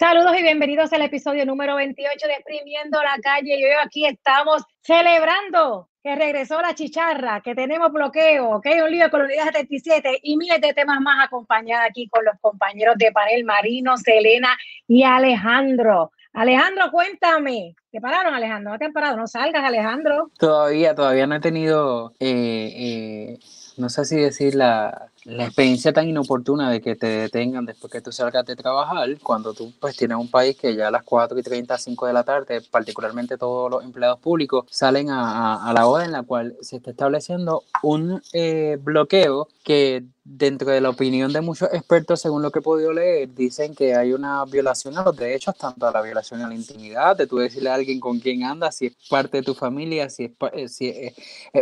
Saludos y bienvenidos al episodio número 28 de Exprimiendo la Calle. Y hoy aquí estamos celebrando que regresó la chicharra, que tenemos bloqueo, que hay un lío con la unidad 77 y miles de temas más acompañada aquí con los compañeros de panel Marino, Selena y Alejandro. Alejandro, cuéntame. ¿Te pararon, Alejandro? ¿No te han parado? No salgas, Alejandro. Todavía, todavía no he tenido, eh, eh, no sé si decir la, la experiencia tan inoportuna de que te detengan después que tú salgas de trabajar, cuando tú pues tienes un país que ya a las 4 y 30, 5 de la tarde, particularmente todos los empleados públicos, salen a, a, la hora en la cual se está estableciendo un eh, bloqueo que dentro de la opinión de muchos expertos, según lo que he podido leer, dicen que hay una violación a los derechos, tanto a la violación a la intimidad, de tú decirle a alguien con quién andas, si es parte de tu familia, si es, eh, si es,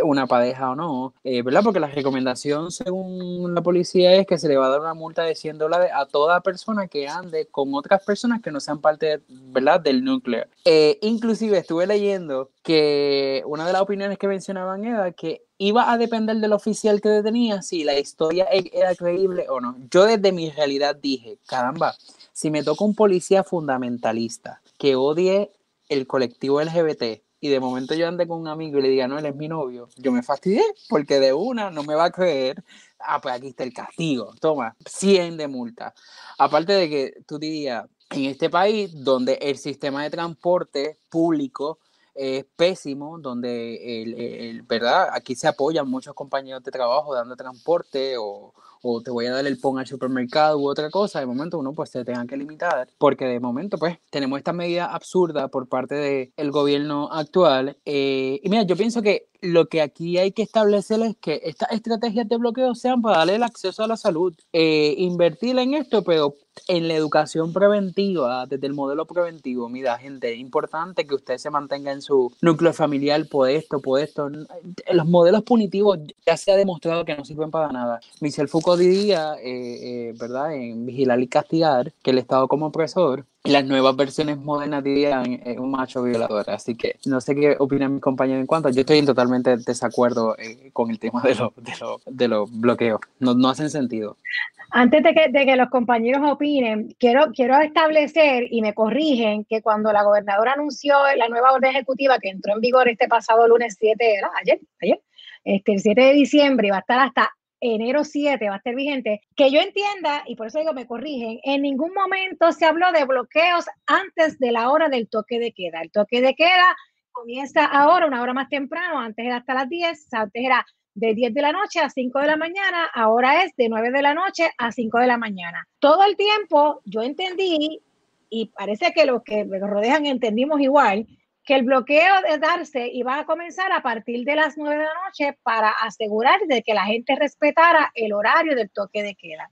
una pareja o no, eh, ¿verdad? Porque la recomendación, según la policía, es que se le va a dar una multa de 100 dólares a toda persona que ande con otras personas que no sean parte, ¿verdad?, del núcleo. Eh, inclusive estuve leyendo que una de las opiniones que mencionaban era que iba a depender del oficial que detenía si la historia e-, era creíble o no. Yo desde mi realidad dije, caramba, si me toca un policía fundamentalista que odie el colectivo LGBT y de momento yo ande con un amigo y le diga, no, él es mi novio, yo me fastidié porque de una no me va a creer, ah, pues aquí está el castigo, toma, 100 de multa. Aparte de que tú dirías, en este país donde el sistema de transporte público es pésimo, donde el, ¿verdad? aquí se apoyan muchos compañeros de trabajo dando transporte o, o te voy a dar el pon al supermercado u otra cosa, de momento uno pues se tenga que limitar, porque de momento pues tenemos esta medida absurda por parte del gobierno actual. Eh, y mira, yo pienso que lo que aquí hay que establecer es que estas estrategias de bloqueo sean para darle el acceso a la salud, eh, invertir en esto, pero en la educación preventiva, desde el modelo preventivo, mira, gente, es importante que usted se mantenga en su núcleo familiar por esto, por esto. Los modelos punitivos ya se ha demostrado que no sirven para nada. Michel Foucault diría, eh, eh, ¿verdad?, en vigilar y castigar, que el Estado como opresor las nuevas versiones modernas dirían un macho violador. Así que no sé qué opinan mis compañeros en cuanto. Yo estoy en totalmente desacuerdo eh, con el tema de, de, los bloqueos. No, no, hacen sentido. Antes de que, de que, los compañeros opinen, quiero, quiero establecer y me corrigen que cuando la gobernadora anunció la nueva orden ejecutiva que entró en vigor este pasado lunes 7, ayer, ayer, este, el 7 de diciembre y va a estar hasta enero 7 va a estar vigente, que yo entienda, y por eso digo me corrigen, en ningún momento se habló de bloqueos antes de la hora del toque de queda. El toque de queda comienza ahora, una hora más temprano, antes era hasta las 10, antes era de 10 de la noche a 5 de la mañana, ahora es de 9 de la noche a 5 de la mañana. Todo el tiempo yo entendí, y parece que los que me rodean entendimos igual, que el bloqueo de darse iba a comenzar a partir de las 9 de la noche para asegurar de que la gente respetara el horario del toque de queda.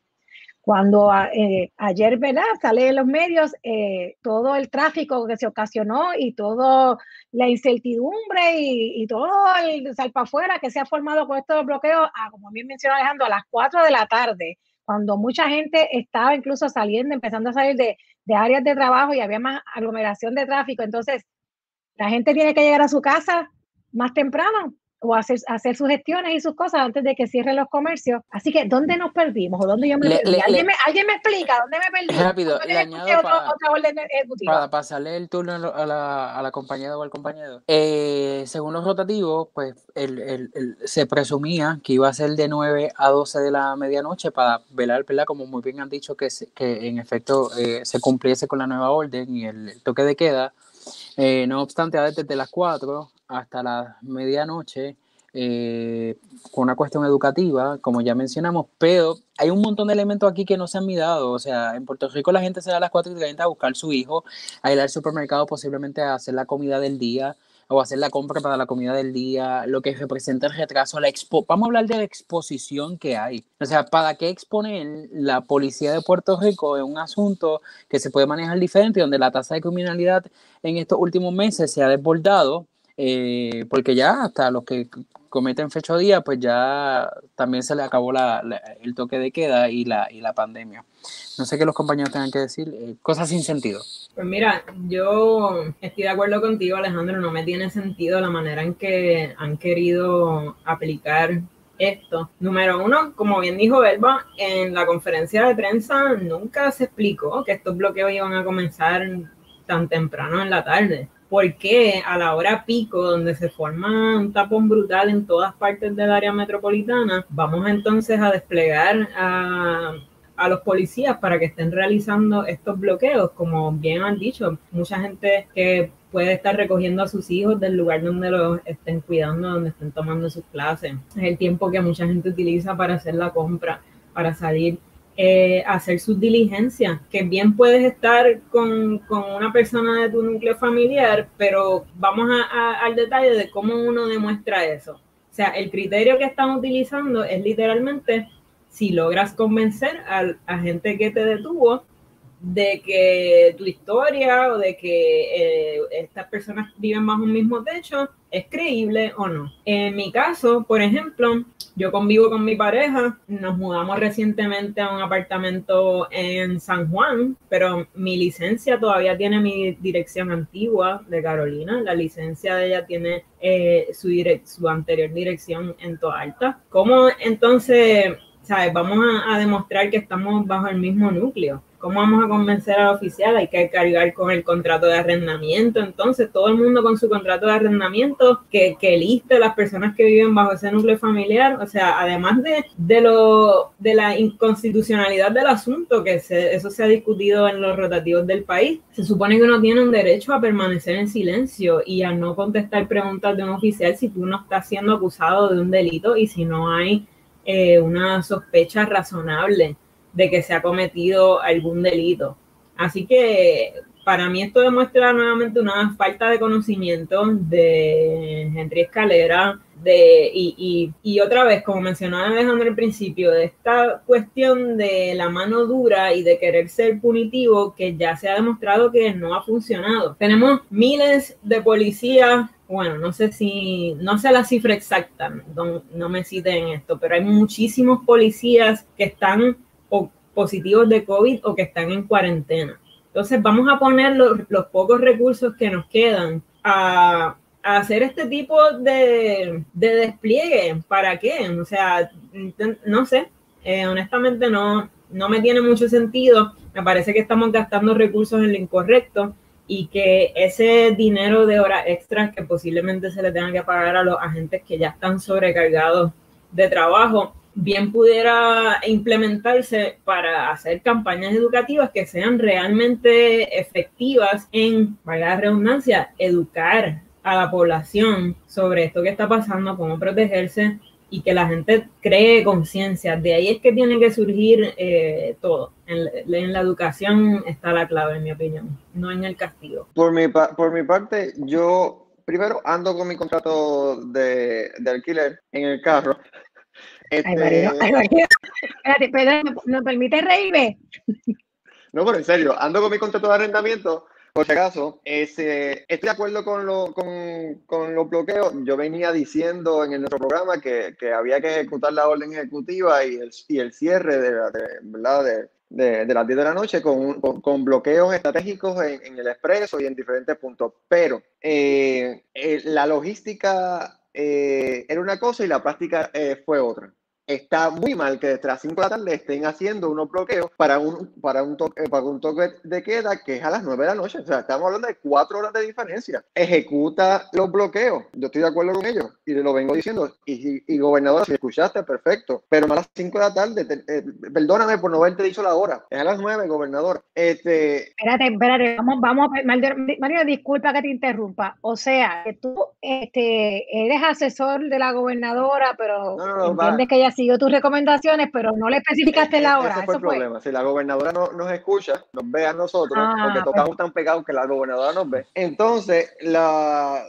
Cuando ah, eh, ayer, ¿verdad? Sale en los medios eh, todo el tráfico que se ocasionó y toda la incertidumbre y, todo el salpa afuera que se ha formado con estos bloqueos, ah, como bien mencionó Alejandro, a las 4 de la tarde, cuando mucha gente estaba incluso saliendo, empezando a salir de áreas de trabajo y había más aglomeración de tráfico. Entonces, la gente tiene que llegar a su casa más temprano o hacer, hacer sus gestiones y sus cosas antes de que cierren los comercios. Así que, ¿dónde nos perdimos? ¿O dónde yo me perdí? ¿Alguien, me, ¿Alguien, me, explica dónde me perdí? Rápido, le añado para, para, pasarle el turno a la, a la compañera o al compañero. Eh, según los rotativos, pues el, el, el, se presumía que iba a ser de 9 a 12 de la medianoche para velar, ¿verdad? Como muy bien han dicho, que, que en efecto eh, se cumpliese con la nueva orden y el toque de queda eh, no obstante, desde las 4 hasta la medianoche, eh, con una cuestión educativa, como ya mencionamos, pero hay un montón de elementos aquí que no se han mirado. O sea, en Puerto Rico la gente se da a las 4 y 30 a buscar su hijo, a ir al supermercado, posiblemente a hacer la comida del día o hacer la compra para la comida del día, lo que representa el retraso, la expo vamos a hablar de la exposición que hay. O sea, ¿para qué exponer la policía de Puerto Rico en un asunto que se puede manejar diferente, donde la tasa de criminalidad en estos últimos meses se ha desbordado? Eh, porque ya hasta los que cometen fecho día, pues ya también se le acabó la, el toque de queda y la, y la pandemia. No sé qué los compañeros tengan que decir, eh, cosas sin sentido. Pues mira, yo estoy de acuerdo contigo, Alejandro, no me tiene sentido la manera en que han querido aplicar esto. Número uno, como bien dijo Belba, en la conferencia de prensa nunca se explicó que estos bloqueos iban a comenzar tan temprano en la tarde. Porque a la hora pico, donde se forma un tapón brutal en todas partes del área metropolitana, vamos entonces a desplegar a, a los policías para que estén realizando estos bloqueos? Como bien han dicho, mucha gente que puede estar recogiendo a sus hijos del lugar donde los estén cuidando, donde estén tomando sus clases. Es el tiempo que mucha gente utiliza para hacer la compra, para salir eh, hacer sus diligencias, que bien puedes estar con, con, una persona de tu núcleo familiar, pero vamos a, al detalle de cómo uno demuestra eso. O sea, el criterio que están utilizando es literalmente si logras convencer a, a gente que te detuvo de que tu historia o de que eh, estas personas viven bajo un mismo techo es creíble o no. En mi caso, por ejemplo, yo convivo con mi pareja, nos mudamos recientemente a un apartamento en San Juan, pero mi licencia todavía tiene mi dirección antigua de Carolina, la licencia de ella tiene eh, su, su anterior dirección en Toalta. ¿Cómo entonces, sabes, vamos a demostrar que estamos bajo el mismo núcleo? ¿Cómo vamos a convencer al oficial? Hay que cargar con el contrato de arrendamiento. Entonces, todo el mundo con su contrato de arrendamiento que, que liste las personas que viven bajo ese núcleo familiar. O sea, además de, de, lo, de la inconstitucionalidad del asunto, que eso se ha discutido en los rotativos del país, se supone que uno tiene un derecho a permanecer en silencio y a no contestar preguntas de un oficial si tú no estás siendo acusado de un delito y si no hay eh, una sospecha razonable de que se ha cometido algún delito. Así que para mí esto demuestra nuevamente una falta de conocimiento de Henry Escalera, de, y, y, otra vez, como mencionaba Alejandro al principio, de esta cuestión de la mano dura y de querer ser punitivo, que ya se ha demostrado que no ha funcionado. Tenemos miles de policías bueno, no sé si, no sé la cifra exacta, no, no me citen esto, pero hay muchísimos policías que están positivos de COVID o que están en cuarentena. Entonces vamos a poner los, pocos recursos que nos quedan a, hacer este tipo de, despliegue. ¿Para qué? O sea, no sé, eh, honestamente no, no me tiene mucho sentido. Me parece que estamos gastando recursos en lo incorrecto y que ese dinero de horas extras que posiblemente se le tenga que pagar a los agentes que ya están sobrecargados de trabajo bien pudiera implementarse para hacer campañas educativas que sean realmente efectivas en, valga la redundancia, educar a la población sobre esto que está pasando, cómo protegerse y que la gente cree conciencia. De ahí es que tiene que surgir eh, todo. En, la educación está la clave, en mi opinión, no en el castigo. Por mi, por mi parte, yo primero ando con mi contrato de, de alquiler en el carro este... Espérate, ¿no permite reírme? No, pero en serio, ando con mi contrato de arrendamiento. Por si acaso, ese, estoy de acuerdo con, lo, con, con, los bloqueos. Yo venía diciendo en nuestro programa que, que, había que ejecutar la orden ejecutiva y el, y el cierre de, la, de, ¿verdad? de, de, de, las 10 de la noche con, con, con bloqueos estratégicos en, en, el expreso y en diferentes puntos. Pero eh, eh, la logística eh, era una cosa y la práctica eh, fue otra está muy mal que desde las 5 de la tarde estén haciendo unos bloqueos para un, para un, toque, para un toque de queda que es a las 9 de la noche. O sea, estamos hablando de 4 horas de diferencia. Ejecuta los bloqueos. Yo estoy de acuerdo con ellos y lo vengo diciendo. Y, y, gobernador, si escuchaste, perfecto. Pero a las 5 de la tarde, eh, perdóname por no haberte dicho la hora. Es a las 9, gobernador. Este... Espérate, espérate. Vamos, vamos. Mario, disculpa que te interrumpa. O sea, que tú este, eres asesor de la gobernadora, pero no, no, no, entiendes que ella siguió tus recomendaciones, pero no le especificaste la hora. Ese fue el problema. Si la gobernadora no, nos escucha, nos ve a nosotros, ah, porque tocamos pues. tan pegados que la gobernadora nos ve. Entonces, la,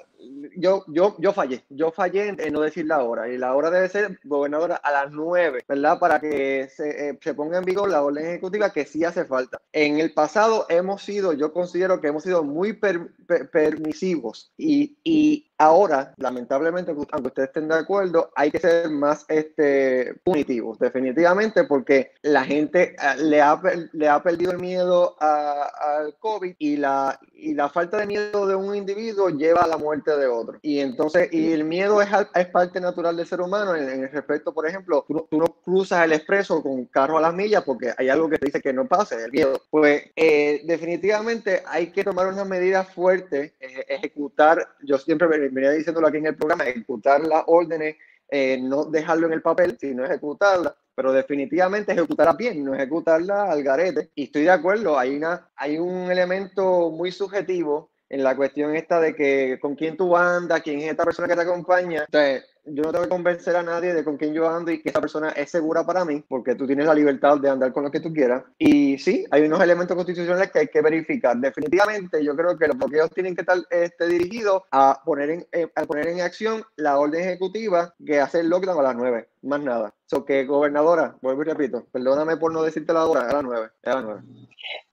yo, yo, yo fallé, yo fallé en, no decir la hora, y la hora debe ser gobernadora a las 9, ¿verdad? Para que se, eh, se, ponga en vigor la orden ejecutiva que sí hace falta. En el pasado hemos sido, yo considero que hemos sido muy per, per, permisivos y, y, Ahora, lamentablemente, aunque ustedes estén de acuerdo, hay que ser más este, punitivos, definitivamente, porque la gente eh, le ha, le ha perdido el miedo al COVID y la, y la falta de miedo de un individuo lleva a la muerte de otro. Y entonces, y el miedo es, es parte natural del ser humano en, el respecto, por ejemplo, tú, no cruzas el expreso con carro a las millas porque hay algo que te dice que no pase, el miedo. Pues eh, definitivamente hay que tomar unas medidas fuertes, eh, ejecutar, yo siempre venía diciéndolo aquí en el programa, ejecutar las órdenes, eh, no dejarlo en el papel, sino ejecutarlas pero definitivamente ejecutarla bien, no ejecutarla al garete. Y estoy de acuerdo, hay, una, hay un elemento muy subjetivo en la cuestión esta de que con quién tú andas, quién es esta persona que te acompaña. Entonces, yo no tengo que convencer a nadie de con quién yo ando y que esa persona es segura para mí, porque tú tienes la libertad de andar con lo que tú quieras. Y sí, hay unos elementos constitucionales que hay que verificar. Definitivamente, yo creo que los bloqueos tienen que estar este, dirigidos a poner, en, eh, a poner en acción la orden ejecutiva que hace el lockdown a las 9, más nada. So que, gobernadora, vuelvo y repito, perdóname por no decirte la hora, a las 9, a las 9.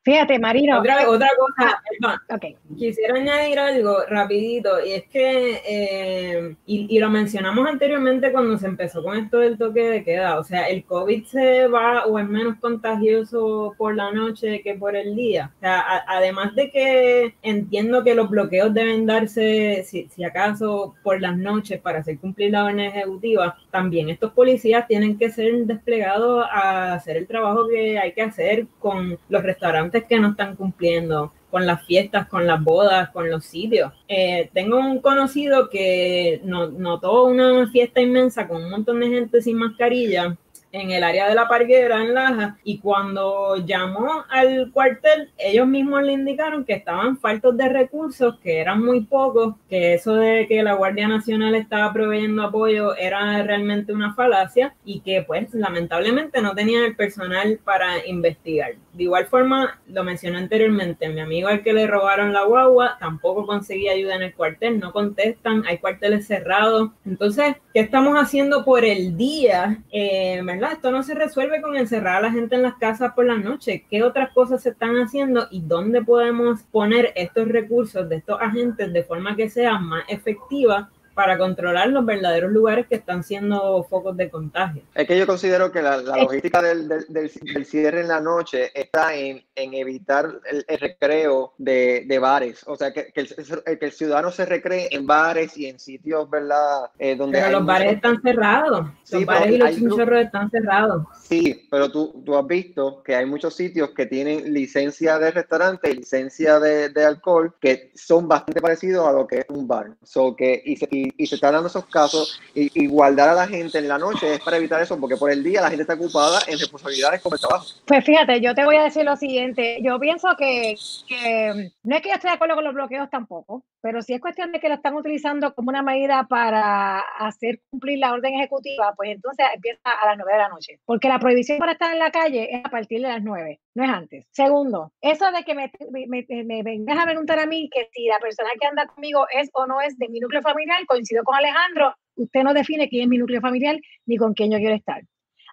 Fíjate, Marino. Otra, otra cosa, ah, quisiera añadir algo rapidito, y es que, eh, y, y, lo mencionamos anteriormente cuando se empezó con esto del toque de queda, o sea, el COVID se va o es menos contagioso por la noche que por el día. O sea, además de que entiendo que los bloqueos deben darse, si, si acaso, por las noches para hacer cumplir la orden ejecutiva, también estos policías tienen que ser desplegados a hacer el trabajo que hay que hacer con los restaurantes que no están cumpliendo con las fiestas, con las bodas, con los sitios. Eh, tengo un conocido que notó una fiesta inmensa con un montón de gente sin mascarilla en el área de la parguera en Laja y cuando llamó al cuartel ellos mismos le indicaron que estaban faltos de recursos, que eran muy pocos, que eso de que la Guardia Nacional estaba proveyendo apoyo era realmente una falacia y que pues lamentablemente no tenían el personal para investigar. De igual forma, lo mencioné anteriormente, mi amigo al que le robaron la guagua tampoco conseguía ayuda en el cuartel, no contestan, hay cuarteles cerrados. Entonces, ¿qué estamos haciendo por el día? Eh. Esto no se resuelve con encerrar a la gente en las casas por la noche. ¿Qué otras cosas se están haciendo y dónde podemos poner estos recursos de estos agentes de forma que sea más efectiva para controlar los verdaderos lugares que están siendo focos de contagio. Es que yo considero que la, logística del, del, cierre en la noche está en, en evitar el, recreo de, de, bares, o sea, que, que, el, que, el, ciudadano se recree en bares y en sitios, ¿verdad? Eh, donde pero los bares están cerrados, los bares y los chinchorros están cerrados. Sí, pero tú, tú has visto que hay muchos sitios que tienen licencia de restaurante y licencia de, de alcohol que son bastante parecidos a lo que es un bar. So que, y, y y, se están dando esos casos, y, guardar a la gente en la noche es para evitar eso, porque por el día la gente está ocupada en responsabilidades como el trabajo. Pues fíjate, yo te voy a decir lo siguiente, yo pienso que, que no es que yo esté de acuerdo con los bloqueos tampoco, pero si es cuestión de que lo están utilizando como una medida para hacer cumplir la orden ejecutiva, pues entonces empieza a las nueve de la noche, porque la prohibición para estar en la calle es a partir de las nueve, no es antes. Segundo, eso de que me, me, me, vengas a preguntar a mí que si la persona que anda conmigo es o no es de mi núcleo familiar, coincido con Alejandro, usted no define quién es mi núcleo familiar ni con quién yo quiero estar.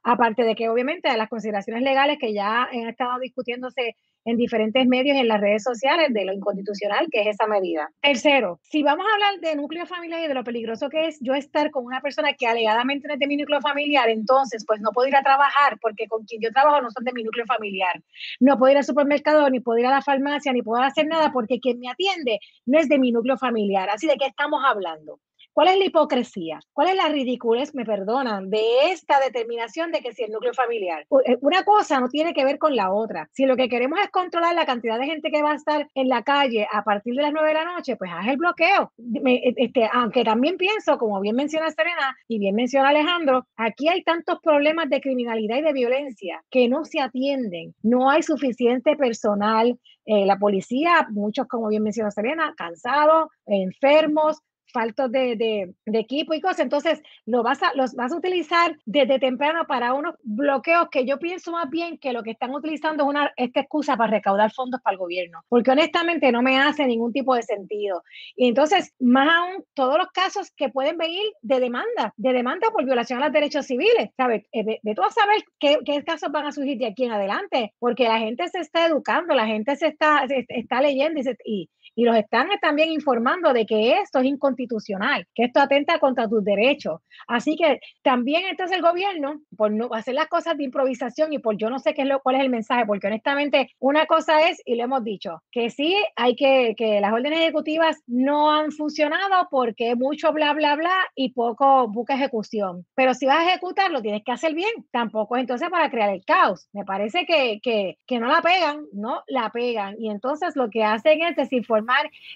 Aparte de que obviamente de las consideraciones legales que ya han estado discutiéndose en diferentes medios y en las redes sociales de lo inconstitucional que es esa medida. Tercero, si vamos a hablar de núcleo familiar y de lo peligroso que es yo estar con una persona que alegadamente no es de mi núcleo familiar, entonces pues no puedo ir a trabajar porque con quien yo trabajo no son de mi núcleo familiar. No puedo ir al supermercado, ni puedo ir a la farmacia, ni puedo hacer nada porque quien me atiende no es de mi núcleo familiar. Así de qué estamos hablando. ¿Cuál es la hipocresía? ¿Cuál es la ridiculez, me perdonan, de esta determinación de que si el núcleo familiar? Eh, una cosa no tiene que ver con la otra. Si lo que queremos es controlar la cantidad de gente que va a estar en la calle a partir de las nueve de la noche, pues haz el bloqueo. E, este, aunque también pienso, como bien menciona Serena y bien menciona Alejandro, aquí hay tantos problemas de criminalidad y de violencia que no se atienden. No hay suficiente personal. Eh, la policía, muchos, como bien menciona Serena, cansados, enfermos, faltos de, de, de, equipo y cosas. Entonces, lo vas a, los vas a utilizar desde temprano para unos bloqueos que yo pienso más bien que lo que están utilizando es una, esta excusa para recaudar fondos para el gobierno, porque honestamente no me hace ningún tipo de sentido. Y entonces, más aún, todos los casos que pueden venir de demanda, de demanda por violación a los derechos civiles, ¿sabes? Eh, de, tú a saber qué, qué, casos van a surgir de aquí en adelante, porque la gente se está educando, la gente se está, está leyendo y, y, y los están también informando de que esto es inconstitucional constitucional, que esto atenta contra tus derechos. Así que también entonces el gobierno, por no hacer las cosas de improvisación y por yo no sé qué es lo, cuál es el mensaje, porque honestamente una cosa es, y lo hemos dicho, que sí hay que, que las órdenes ejecutivas no han funcionado porque mucho bla, bla, bla y poco busca ejecución. Pero si vas a ejecutar, lo tienes que hacer bien. Tampoco entonces para crear el caos. Me parece que, que, que no la pegan, no la pegan. Y entonces lo que hacen es desinformar.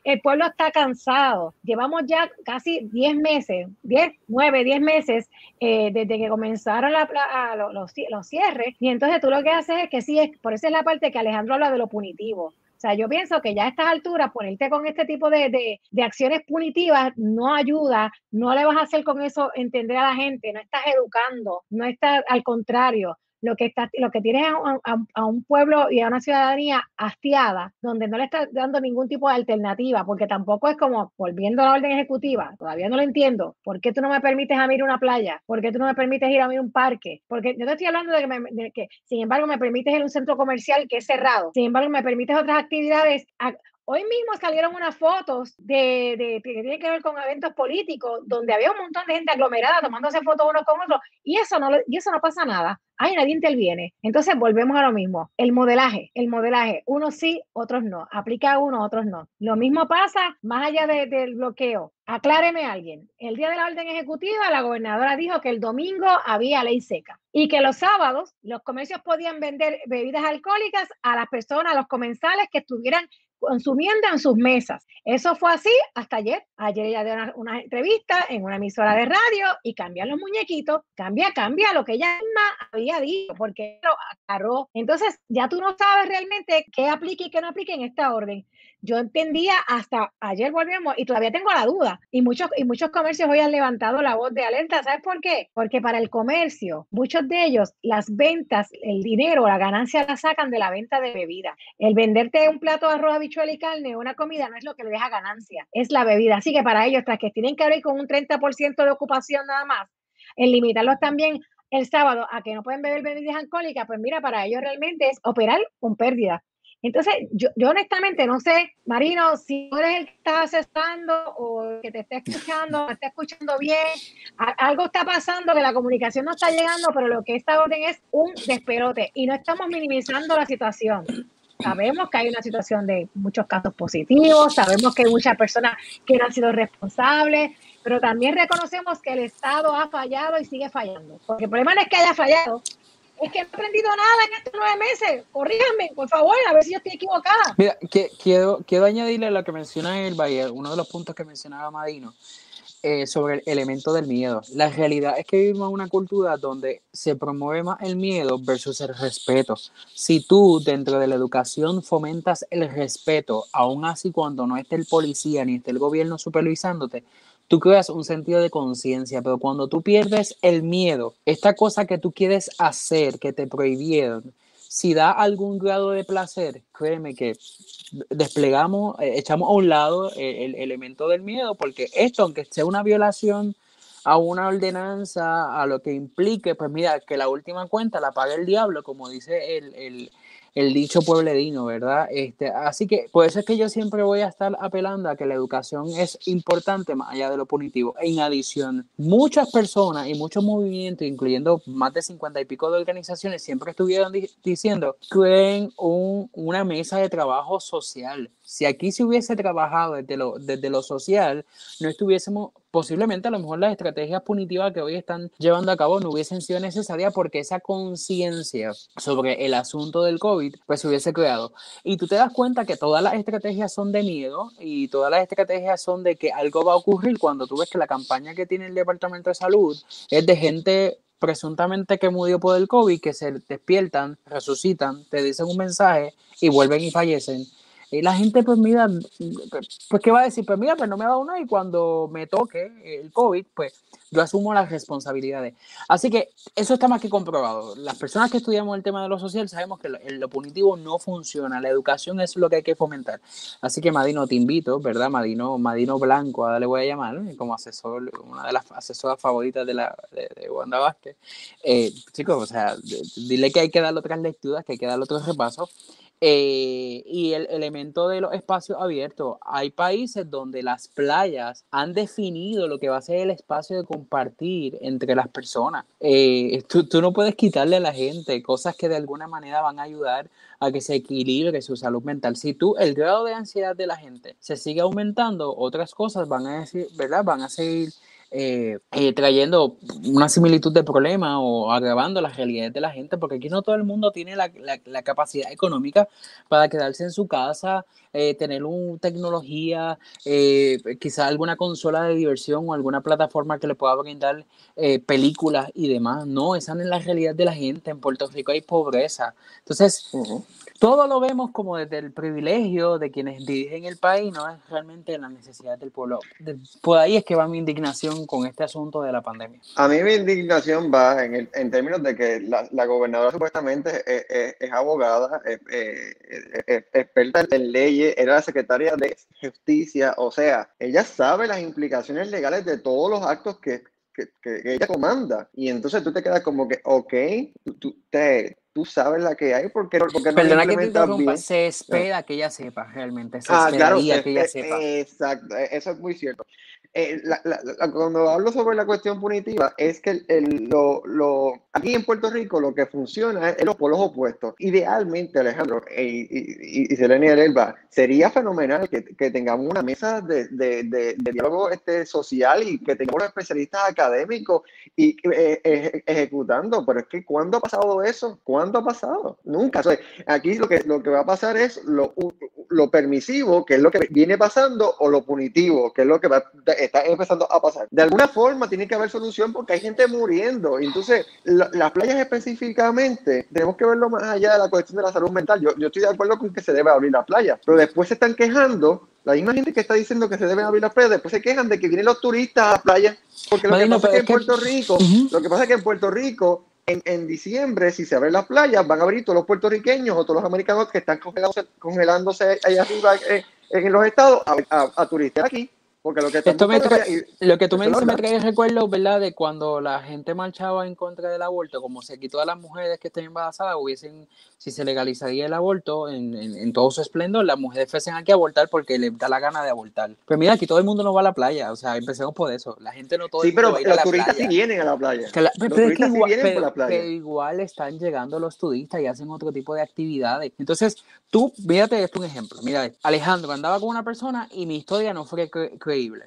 El pueblo está cansado. Llevamos ya casi 10 meses, 10, 9, 10 meses eh, desde que comenzaron la, los, los, cierres. Y entonces tú lo que haces es que sí, es, por eso es la parte que Alejandro habla de lo punitivo. O sea, yo pienso que ya a estas alturas ponerte con este tipo de, de, de, acciones punitivas no ayuda, no le vas a hacer con eso entender a la gente, no estás educando, no estás al contrario, lo que, está, lo que tienes a, un pueblo y a una ciudadanía hastiada, donde no le estás dando ningún tipo de alternativa, porque tampoco es como, volviendo a la orden ejecutiva, todavía no lo entiendo, ¿por qué tú no me permites a mí ir a una playa? ¿Por qué tú no me permites ir a mí a un parque? Porque yo te estoy hablando de que, de que, sin embargo, me permites ir a un centro comercial que es cerrado, sin embargo, me permites otras actividades. Hoy mismo salieron unas fotos de, de, que tienen que ver con eventos políticos donde había un montón de gente aglomerada tomándose fotos unos con otros y eso no, y eso no pasa nada. Ay, nadie interviene. Entonces volvemos a lo mismo. El modelaje, el modelaje, unos sí, otros no. Aplica a uno, otros no. Lo mismo pasa más allá del bloqueo. Acláreme alguien. El día de la orden ejecutiva, la gobernadora dijo que el domingo había ley seca y que los sábados los comercios podían vender bebidas alcohólicas a las personas, a los comensales que estuvieran consumiendo en sus mesas. Eso fue así hasta ayer. Ayer ella dio una, entrevista en una emisora de radio y cambian los muñequitos, cambia, cambia lo que ella misma había dicho, porque lo aclaró. Entonces, ya tú no sabes realmente qué aplica y qué no aplica en esta orden yo entendía hasta ayer volvemos y todavía tengo la duda. Y muchos, y muchos comercios hoy han levantado la voz de alerta. ¿Sabes por qué? Porque para el comercio, muchos de ellos, las ventas, el dinero, la ganancia la sacan de la venta de bebida. El venderte un plato de arroz, habichuela y carne una comida no es lo que le deja ganancia, es la bebida. Así que para ellos, tras que tienen que abrir con un 30% de ocupación nada más, en limitarlos también el sábado a que no pueden beber bebidas alcohólicas, pues mira, para ellos realmente es operar con pérdida. Entonces, yo, yo, honestamente no sé, Marino, si tú eres el que está asesorando o que te está escuchando, te está escuchando bien, algo está pasando que la comunicación no está llegando, pero lo que está orden es un desperote y no estamos minimizando la situación. Sabemos que hay una situación de muchos casos positivos, sabemos que hay muchas personas que no han sido responsables, pero también reconocemos que el Estado ha fallado y sigue fallando. Porque el problema no es que haya fallado, es que no he aprendido nada en estos nueve meses. Corríganme, por favor, a ver si yo estoy equivocada. Mira, quiero, quiero añadirle a lo que menciona el uno de los puntos que mencionaba Madino, eh, sobre el elemento del miedo. La realidad es que vivimos en una cultura donde se promueve más el miedo versus el respeto. Si tú dentro de la educación fomentas el respeto, aún así cuando no esté el policía ni esté el gobierno supervisándote, tú creas un sentido de conciencia, pero cuando tú pierdes el miedo, esta cosa que tú quieres hacer, que te prohibieron, si da algún grado de placer, créeme que desplegamos, eh, echamos a un lado el, elemento del miedo, porque esto, aunque sea una violación a una ordenanza, a lo que implique, pues mira, que la última cuenta la paga el diablo, como dice el dicho pueblerino, ¿verdad? Este, así que por eso es que yo siempre voy a estar apelando a que la educación es importante más allá de lo punitivo. En adición, muchas personas y muchos movimientos, incluyendo más de 50 y pico de organizaciones, siempre estuvieron diciendo, creen un, una mesa de trabajo social. Si aquí se hubiese trabajado desde lo, desde lo social, no estuviésemos posiblemente a lo mejor las estrategias punitivas que hoy están llevando a cabo no hubiesen sido necesarias porque esa conciencia sobre el asunto del COVID pues se hubiese creado. Y tú te das cuenta que todas las estrategias son de miedo y todas las estrategias son de que algo va a ocurrir cuando tú ves que la campaña que tiene el Departamento de Salud es de gente presuntamente que murió por el COVID, que se despiertan, resucitan, te dicen un mensaje y vuelven y fallecen. Y la gente, pues mira, pues qué va a decir, pues mira, pues no me ha dado una y cuando me toque el COVID, pues yo asumo las responsabilidades. Así que eso está más que comprobado. Las personas que estudiamos el tema de lo social sabemos que lo, punitivo no funciona. La educación es lo que hay que fomentar. Así que Madino, te invito, ¿verdad? Madino, Madino Blanco, ahora le voy a llamar, como asesor, una de las asesoras favoritas de, la, de, Wanda Vázquez. Eh, chicos, o sea, dile que hay que darle otras lecturas, que hay que darle otros repasos Eh, y el elemento de los espacios abiertos. Hay países donde las playas han definido lo que va a ser el espacio de compartir entre las personas. Eh, tú, tú, no puedes quitarle a la gente cosas que de alguna manera van a ayudar a que se equilibre su salud mental. Si tú, el grado de ansiedad de la gente se sigue aumentando, otras cosas van a decir, ¿verdad? Van a seguir eh, eh, trayendo una similitud de problema o agravando las realidades de la gente, porque aquí no todo el mundo tiene la, la, capacidad económica para quedarse en su casa, eh, tener una tecnología, quizá alguna consola de diversión o alguna plataforma que le pueda brindar películas y demás. No, esa no es la realidad de la gente. En Puerto Rico hay pobreza. Entonces, todo lo vemos como desde el privilegio de quienes dirigen el país, no es realmente la necesidad del pueblo. por ahí es que va mi indignación con este asunto de la pandemia. A mí mi indignación va en, el, en términos de que la, la gobernadora supuestamente es, abogada, es, experta en leyes, era la secretaria de justicia, o sea, ella sabe las implicaciones legales de todos los actos que, que, que ella comanda. Y entonces tú te quedas como que, ok, tú, te, tú sabes la que hay, porque, porque no Perdona que te interrumpa, se espera que ella sepa realmente, se ah, claro, que ella sepa. Exacto, e, eso es muy cierto. Eh, cuando hablo sobre la cuestión punitiva, es que el, lo, lo, aquí en Puerto Rico lo que funciona es los polos opuestos. Idealmente, Alejandro y, y, y Selenia Elba, sería fenomenal que, tengamos una mesa de, de, diálogo este, social y que tengamos especialistas académicos y eh, eh, ejecutando. Pero es que, ¿cuándo ha pasado eso? ¿Cuándo ha pasado? Nunca. aquí lo que, lo que va a pasar es lo, lo permisivo, que es lo que viene pasando, o lo punitivo, que es lo que va, está empezando a pasar. De alguna forma tiene que haber solución porque hay gente muriendo. Entonces, las playas específicamente, tenemos que verlo más allá de la cuestión de la salud mental. Yo, yo estoy de acuerdo con que se debe abrir la playa, pero después se están quejando la misma gente que está diciendo que se deben abrir las playas, después se quejan de que vienen los turistas a la playa. Porque lo que pasa es que en Puerto Rico, lo que pasa es que en Puerto Rico, en, en, diciembre, si se abren las playas, van a abrir todos los puertorriqueños o todos los americanos que están congelándose, congelándose allá arriba en, en los estados a, a, a turistas aquí. Porque lo que, Esto me lo que tú me dices me trae recuerdo, ¿verdad? De cuando la gente marchaba en contra del aborto, como se quitó a las mujeres que estén embarazadas, hubiesen, si se legalizaría el aborto en, en, todo su esplendor, las mujeres fuesen aquí a abortar porque les da la gana de abortar. Pero mira, aquí todo el mundo no va a la playa, o sea, empecemos por eso. La gente no todo Sí, pero los turistas sí vienen a la playa. pero, los turistas igual, sí vienen por la playa. Pero igual están llegando los turistas y hacen otro tipo de actividades. Entonces, tú, mírate esto un ejemplo. Mira, Alejandro andaba con una persona y mi historia no fue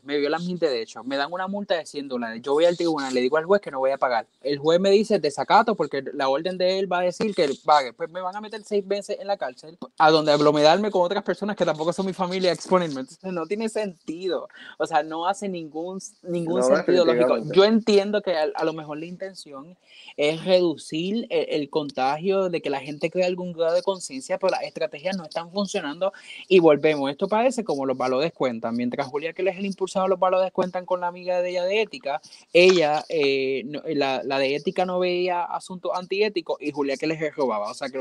me vio las mil de hecho, me dan una multa de 100 dólares, yo voy al tribunal, le digo al juez que no voy a pagar, el juez me dice desacato porque la orden de él va a decir que pague, pues me van a meter seis meses en la cárcel, a donde aglomerarme con otras personas que tampoco son mi familia, exponerme, entonces no tiene sentido, o sea, no hace ningún, ningún sentido lógico. Yo entiendo que a, lo mejor la intención es reducir el, contagio, de que la gente crea algún grado de conciencia, pero las estrategias no están funcionando y volvemos, esto parece como los valores cuentan, mientras Julia que les el impulsado los valores cuentan con la amiga de ella de ética, ella, eh, la, la, de ética no veía asuntos antiéticos y Julia que les robaba. O sea que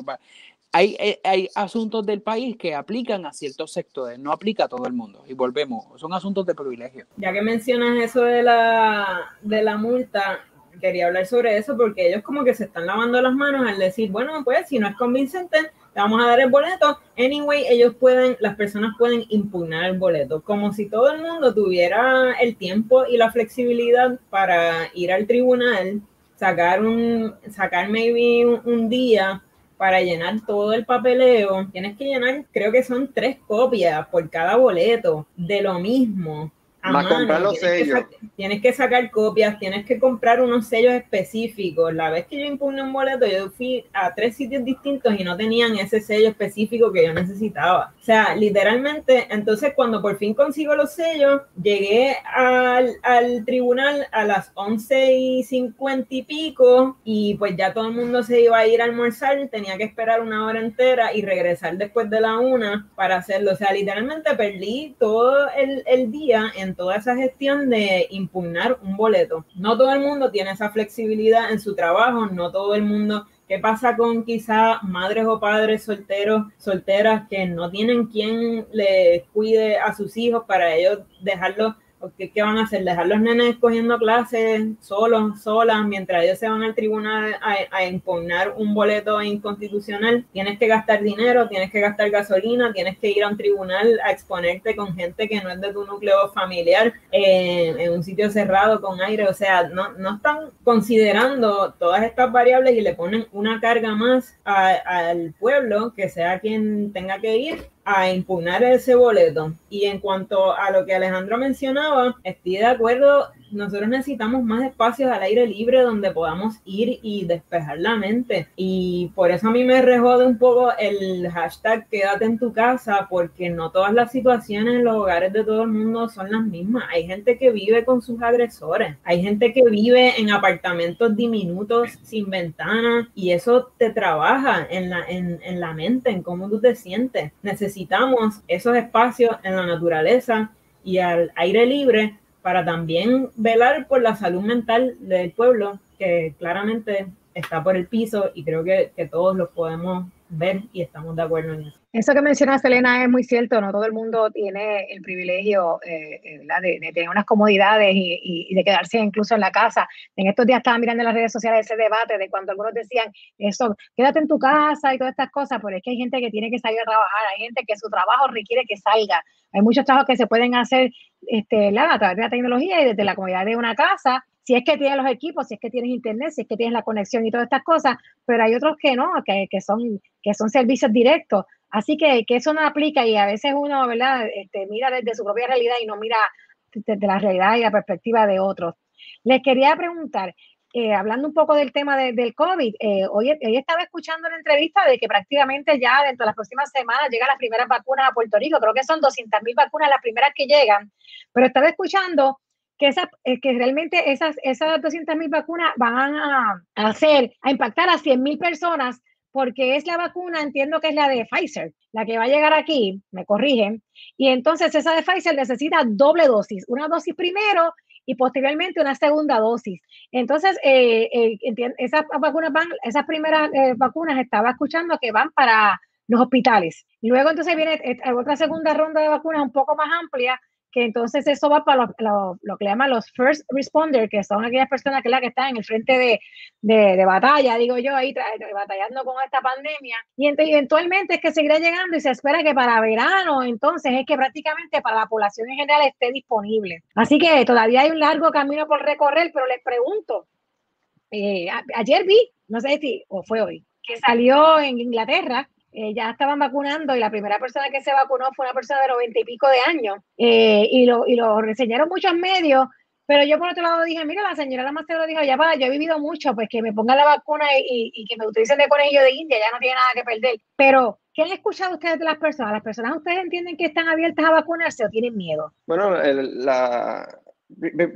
hay, hay, hay, asuntos del país que aplican a ciertos sectores, no aplica a todo el mundo. Y volvemos, son asuntos de privilegio. Ya que mencionas eso de la, de la multa, quería hablar sobre eso porque ellos como que se están lavando las manos al decir, bueno, pues si no es convincente, vamos a dar el boleto. Anyway, ellos pueden, las personas pueden impugnar el boleto, como si todo el mundo tuviera el tiempo y la flexibilidad para ir al tribunal, sacar un, sacar maybe un, día para llenar todo el papeleo. Tienes que llenar, creo que son tres copias por cada boleto de lo mismo comprar los tienes sellos. Que tienes que sacar copias, tienes que comprar unos sellos específicos. La vez que yo impugné un boleto, yo fui a tres sitios distintos y no tenían ese sello específico que yo necesitaba. O sea, literalmente, entonces cuando por fin consigo los sellos, llegué al, al tribunal a las 11 y 50 y pico y pues ya todo el mundo se iba a ir a almorzar, tenía que esperar una hora entera y regresar después de la una para hacerlo. O sea, literalmente perdí todo el, el día en toda esa gestión de impugnar un boleto. No todo el mundo tiene esa flexibilidad en su trabajo, no todo el mundo ¿Qué pasa con quizá madres o padres solteros, solteras que no tienen quien les cuide a sus hijos para ellos dejarlos ¿Qué, ¿Qué, van a hacer? ¿Dejar los nenes cogiendo clases solos, solas, mientras ellos se van al tribunal a, a, impugnar un boleto inconstitucional? Tienes que gastar dinero, tienes que gastar gasolina, tienes que ir a un tribunal a exponerte con gente que no es de tu núcleo familiar eh, en un sitio cerrado con aire. O sea, no, no están considerando todas estas variables y le ponen una carga más al pueblo, que sea quien tenga que ir a impugnar ese boleto. Y en cuanto a lo que Alejandro mencionaba, estoy de acuerdo, nosotros necesitamos más espacios al aire libre donde podamos ir y despejar la mente. Y por eso a mí me rejode un poco el hashtag quédate en tu casa, porque no todas las situaciones en los hogares de todo el mundo son las mismas. Hay gente que vive con sus agresores, hay gente que vive en apartamentos diminutos sin ventanas y eso te trabaja en la, en, en la mente, en cómo tú te sientes. Necesitamos esos espacios en la naturaleza y al aire libre para también velar por la salud mental del pueblo, que claramente está por el piso y creo que, todos los podemos ver y estamos de acuerdo en eso. Eso que menciona Selena es muy cierto, no todo el mundo tiene el privilegio eh, eh de, de, tener unas comodidades y, y, de quedarse incluso en la casa. En estos días estaba mirando en las redes sociales ese debate de cuando algunos decían, eso, quédate en tu casa y todas estas cosas, pero es que hay gente que tiene que salir a trabajar, hay gente que su trabajo requiere que salga. Hay muchos trabajos que se pueden hacer este, a través de la tecnología y desde la comodidad de una casa si es que tienes los equipos, si es que tienes internet, si es que tienes la conexión y todas estas cosas, pero hay otros que no, que, que son, que son servicios directos. Así que, que, eso no aplica y a veces uno, ¿verdad? Este, mira desde su propia realidad y no mira desde la realidad y la perspectiva de otros. Les quería preguntar, eh, hablando un poco del tema de, del COVID, eh, hoy, hoy, estaba escuchando una entrevista de que prácticamente ya dentro de las próximas semanas llegan las primeras vacunas a Puerto Rico, creo que son 200 mil vacunas las primeras que llegan, pero estaba escuchando que, esa, eh, que realmente esas, esas 200 mil vacunas van a, hacer, a impactar a 100 mil personas, porque es la vacuna, entiendo que es la de Pfizer, la que va a llegar aquí, me corrigen, y entonces esa de Pfizer necesita doble dosis, una dosis primero y posteriormente una segunda dosis. Entonces, eh, eh, esas vacunas van, esas primeras eh, vacunas estaba escuchando que van para los hospitales. Luego entonces viene eh, otra segunda ronda de vacunas un poco más amplia que entonces eso va para lo, lo, que le llaman los first responders, que son aquellas personas que, la que están en el frente de, de, de batalla, digo yo, ahí batallando con esta pandemia. Y eventualmente es que seguirá llegando y se espera que para verano, entonces es que prácticamente para la población en general esté disponible. Así que todavía hay un largo camino por recorrer, pero les pregunto, eh, ayer vi, no sé si, o fue hoy, que salió en Inglaterra eh, ya estaban vacunando y la primera persona que se vacunó fue una persona de noventa y pico de años eh, y, lo, y lo reseñaron muchos medios, pero yo por otro lado dije, mira, la señora la más lo dijo, ya va, yo he vivido mucho, pues que me pongan la vacuna y, y, que me utilicen de conejillo de India, ya no tiene nada que perder. Pero, ¿qué han escuchado ustedes de las personas? ¿Las personas ustedes entienden que están abiertas a vacunarse o tienen miedo? Bueno, el, la,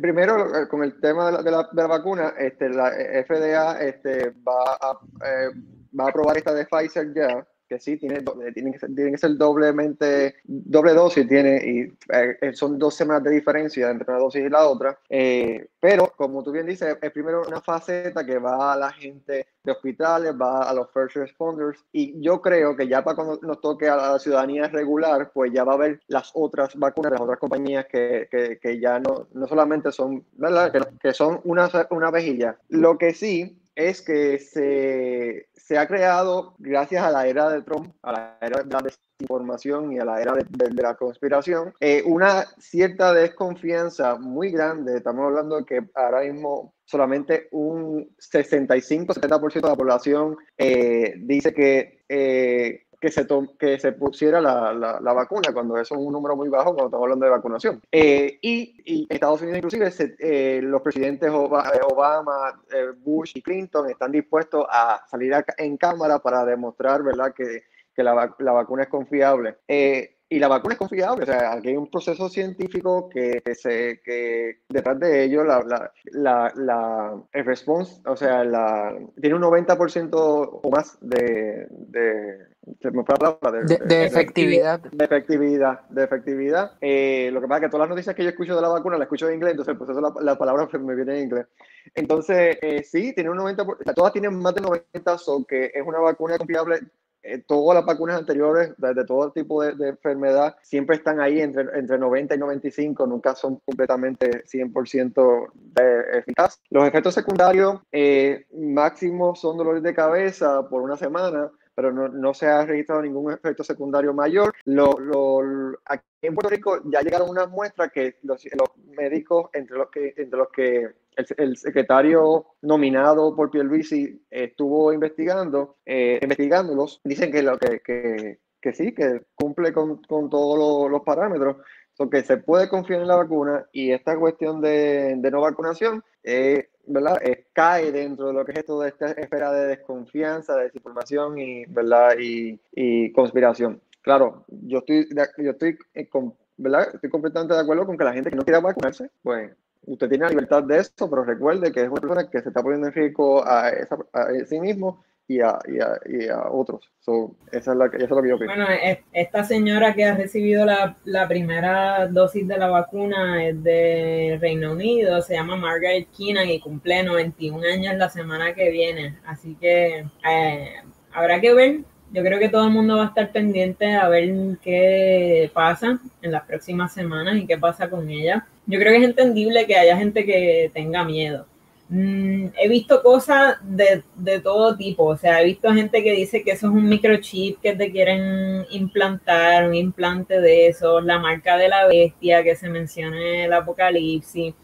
primero con el tema de la, de la, de la vacuna, este, la FDA este, va, a, eh, va a aprobar esta de Pfizer ya que sí, tiene, tiene, que ser, tiene que ser doblemente, doble dosis, tiene, y eh, son dos semanas de diferencia entre una dosis y la otra. Eh, pero, como tú bien dices, es primero una faceta que va a la gente de hospitales, va a los first responders, y yo creo que ya para cuando nos toque a la ciudadanía regular, pues ya va a haber las otras vacunas, las otras compañías que, que, que ya no, no solamente son, ¿verdad? Que, que son una, una vejilla. Lo que sí es que se, se, ha creado, gracias a la era de Trump, a la era de la desinformación y a la era de, la conspiración, eh, una cierta desconfianza muy grande. Estamos hablando de que ahora mismo solamente un 65-70% de la población eh, dice que eh, que se, que se pusiera la, la, la, vacuna, cuando eso es un número muy bajo cuando estamos hablando de vacunación. Eh, y, y, Estados Unidos inclusive se, eh, los presidentes Obama, eh, Bush y Clinton están dispuestos a salir a, en cámara para demostrar ¿verdad? que, que la, la vacuna es confiable. Eh, y la vacuna es confiable, o sea, aquí hay un proceso científico que, se, que detrás de ello la, la, la, la, el response, o sea, la, tiene un 90% o más de, de, de, de, de efectividad. De efectividad, de efectividad. Eh, lo que pasa es que todas las noticias que yo escucho de la vacuna las escucho en inglés, entonces pues eso la, la palabra me viene en inglés. Entonces, eh, sí, tiene un 90%, todas tienen más de 90, so que es una vacuna confiable eh, todas las vacunas anteriores de, todo tipo de, enfermedad siempre están ahí entre, entre 90 y 95, nunca son completamente 100% eficaz. Los efectos secundarios eh, máximos son dolores de cabeza por una semana, pero no, no, se ha registrado ningún efecto secundario mayor. Lo, lo, aquí en Puerto Rico ya llegaron unas muestras que los, los médicos, entre los que, entre los que el, el, secretario nominado por Pierluisi estuvo investigando, eh, investigándolos, dicen que, lo, que, que, que sí, que cumple con, con todos los, parámetros, que se puede confiar en la vacuna y esta cuestión de, de no vacunación eh, ¿verdad? Cae dentro de lo que es esto de esta esfera de desconfianza, de desinformación y, ¿verdad? y, y conspiración. Claro, yo estoy, yo estoy, eh, ¿verdad? estoy completamente de acuerdo con que la gente que no quiera vacunarse, pues usted tiene la libertad de eso, pero recuerde que es una persona que se está poniendo en riesgo a, esa, a sí mismo y a, y a, y a otros. So, esa es la, eso es lo que yo pienso. Bueno, esta señora que ha recibido la, la, primera dosis de la vacuna es de Reino Unido, se llama Margaret Keenan y cumple 91 años la semana que viene. Así que eh, habrá que ver. Yo creo que todo el mundo va a estar pendiente a ver qué pasa en las próximas semanas y qué pasa con ella. Yo creo que es entendible que haya gente que tenga miedo Mm, he visto cosas de, de, todo tipo, o sea, he visto gente que dice que eso es un microchip que te quieren implantar, un implante de eso, la marca de la bestia que se menciona en el apocalipsis.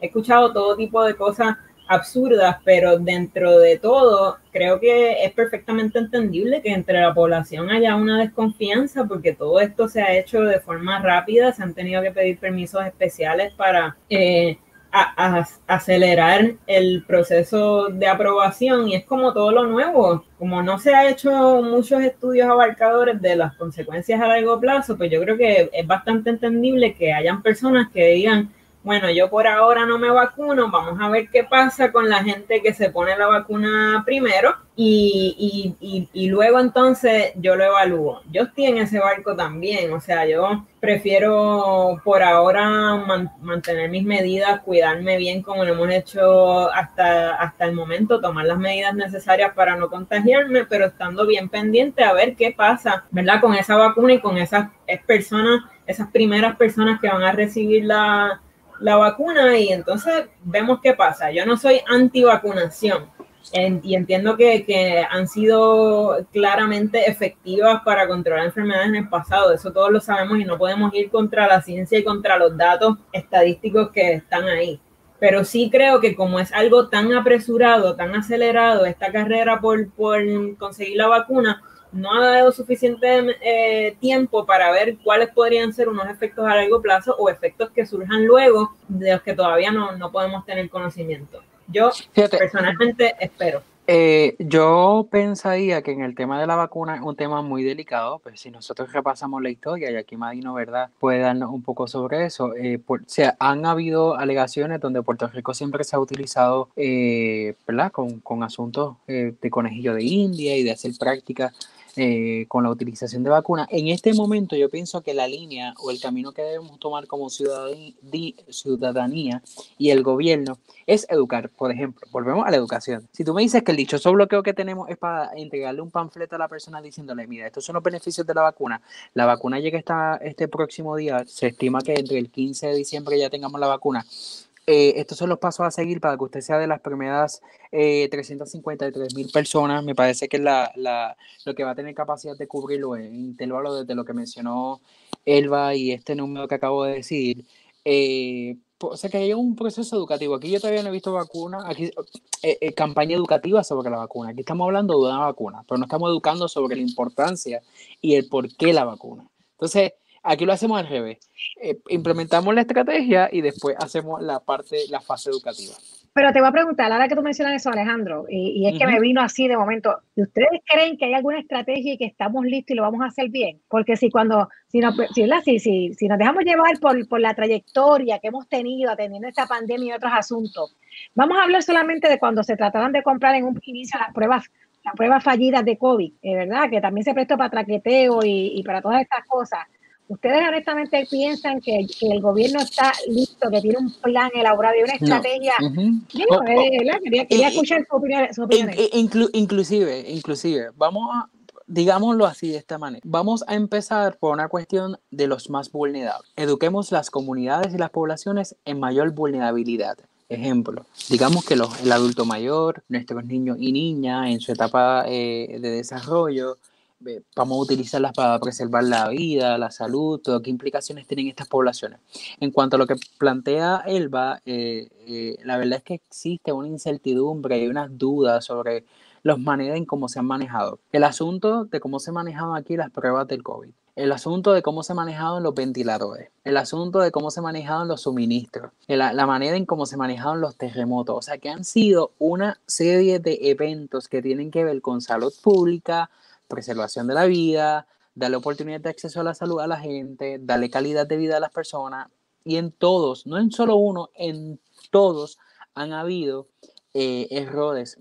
He escuchado todo tipo de cosas absurdas, pero dentro de todo creo que es perfectamente entendible que entre la población haya una desconfianza porque todo esto se ha hecho de forma rápida, se han tenido que pedir permisos especiales para... Eh, a, acelerar el proceso de aprobación y es como todo lo nuevo, como no se ha hecho muchos estudios abarcadores de las consecuencias a largo plazo, pues yo creo que es bastante entendible que hayan personas que digan, bueno, yo por ahora no me vacuno, vamos a ver qué pasa con la gente que se pone la vacuna primero y, y, y, luego entonces yo lo evalúo. Yo estoy en ese barco también, o sea, yo prefiero por ahora mantener mis medidas, cuidarme bien como lo hemos hecho hasta, hasta el momento, tomar las medidas necesarias para no contagiarme, pero estando bien pendiente a ver qué pasa, ¿verdad? Con esa vacuna y con esas personas, esas primeras personas que van a recibir la la vacuna y entonces vemos qué pasa. Yo no soy anti-vacunación y entiendo que, que, han sido claramente efectivas para controlar enfermedades en el pasado. Eso todos lo sabemos y no podemos ir contra la ciencia y contra los datos estadísticos que están ahí. Pero sí creo que como es algo tan apresurado, tan acelerado, esta carrera por, por conseguir la vacuna, no ha dado suficiente eh, tiempo para ver cuáles podrían ser unos efectos a largo plazo o efectos que surjan luego de los que todavía no, no podemos tener conocimiento. Yo personalmente espero. Eh, yo pensaría que en el tema de la vacuna es un tema muy delicado, pues si nosotros repasamos la historia, y aquí Madino, ¿verdad?, puede darnos un poco sobre eso. Eh, o sea, han habido alegaciones donde Puerto Rico siempre se ha utilizado, ¿verdad?, con, con asuntos de conejillo de India y de hacer prácticas eh, con la utilización de vacunas. En este momento yo pienso que la línea o el camino que debemos tomar como ciudadanía y el gobierno es educar. Por ejemplo, volvemos a la educación. Si tú me dices que el dichoso bloqueo que tenemos es para entregarle un panfleto a la persona diciéndole, mira, estos son los beneficios de la vacuna. La vacuna llega esta, este próximo día. Se estima que entre el 15 de diciembre ya tengamos la vacuna eh, estos son los pasos a seguir para que usted sea de las primeras eh, 353 mil personas. Me parece que la, la, lo que va a tener capacidad de cubrirlo en intervalo desde lo que mencionó Elba y este número que acabo de decir. Eh, o sea que hay un proceso educativo. Aquí yo todavía no he visto vacuna, aquí eh, campaña educativa sobre la vacuna. Aquí estamos hablando de una vacuna, pero no estamos educando sobre la importancia y el por qué la vacuna. Entonces, Aquí lo hacemos al revés. Eh, implementamos la estrategia y después hacemos la parte, la fase educativa. Pero te voy a preguntar, ahora que tú mencionas eso, Alejandro, y, es que me vino así de momento, ¿ustedes creen que hay alguna estrategia y que estamos listos y lo vamos a hacer bien? Porque si cuando, si nos, si, si, si nos dejamos llevar por, por la trayectoria que hemos tenido atendiendo esta pandemia y otros asuntos, vamos a hablar solamente de cuando se trataban de comprar en un inicio las pruebas las pruebas fallidas de COVID, ¿verdad? Que también se prestó para traqueteo y, y para todas estas cosas. ¿Ustedes honestamente piensan que, el gobierno está listo, que tiene un plan elaborado y una estrategia? Oh, oh, quería, escuchar su opinión. inclusive, inclusive, vamos a, digámoslo así de esta manera. Vamos a empezar por una cuestión de los más vulnerables. Eduquemos las comunidades y las poblaciones en mayor vulnerabilidad. Ejemplo, digamos que los, el adulto mayor, nuestros niños y niñas en su etapa eh, de desarrollo, vamos a utilizarlas para preservar la vida, la salud, todo qué implicaciones tienen estas poblaciones. En cuanto a lo que plantea Elba, eh, eh, la verdad es que existe una incertidumbre y unas dudas sobre las maneras en cómo se han manejado. El asunto de cómo se manejaban aquí las pruebas del COVID. El asunto de cómo se manejaban los ventiladores. El asunto de cómo se manejaban los suministros. La, la manera en cómo se manejaban los terremotos. O sea, que han sido una serie de eventos que tienen que ver con salud pública, preservación de la vida, darle oportunidad de acceso a la salud a la gente, darle calidad de vida a las personas. Y en todos, no en solo uno, en todos han habido eh, errores.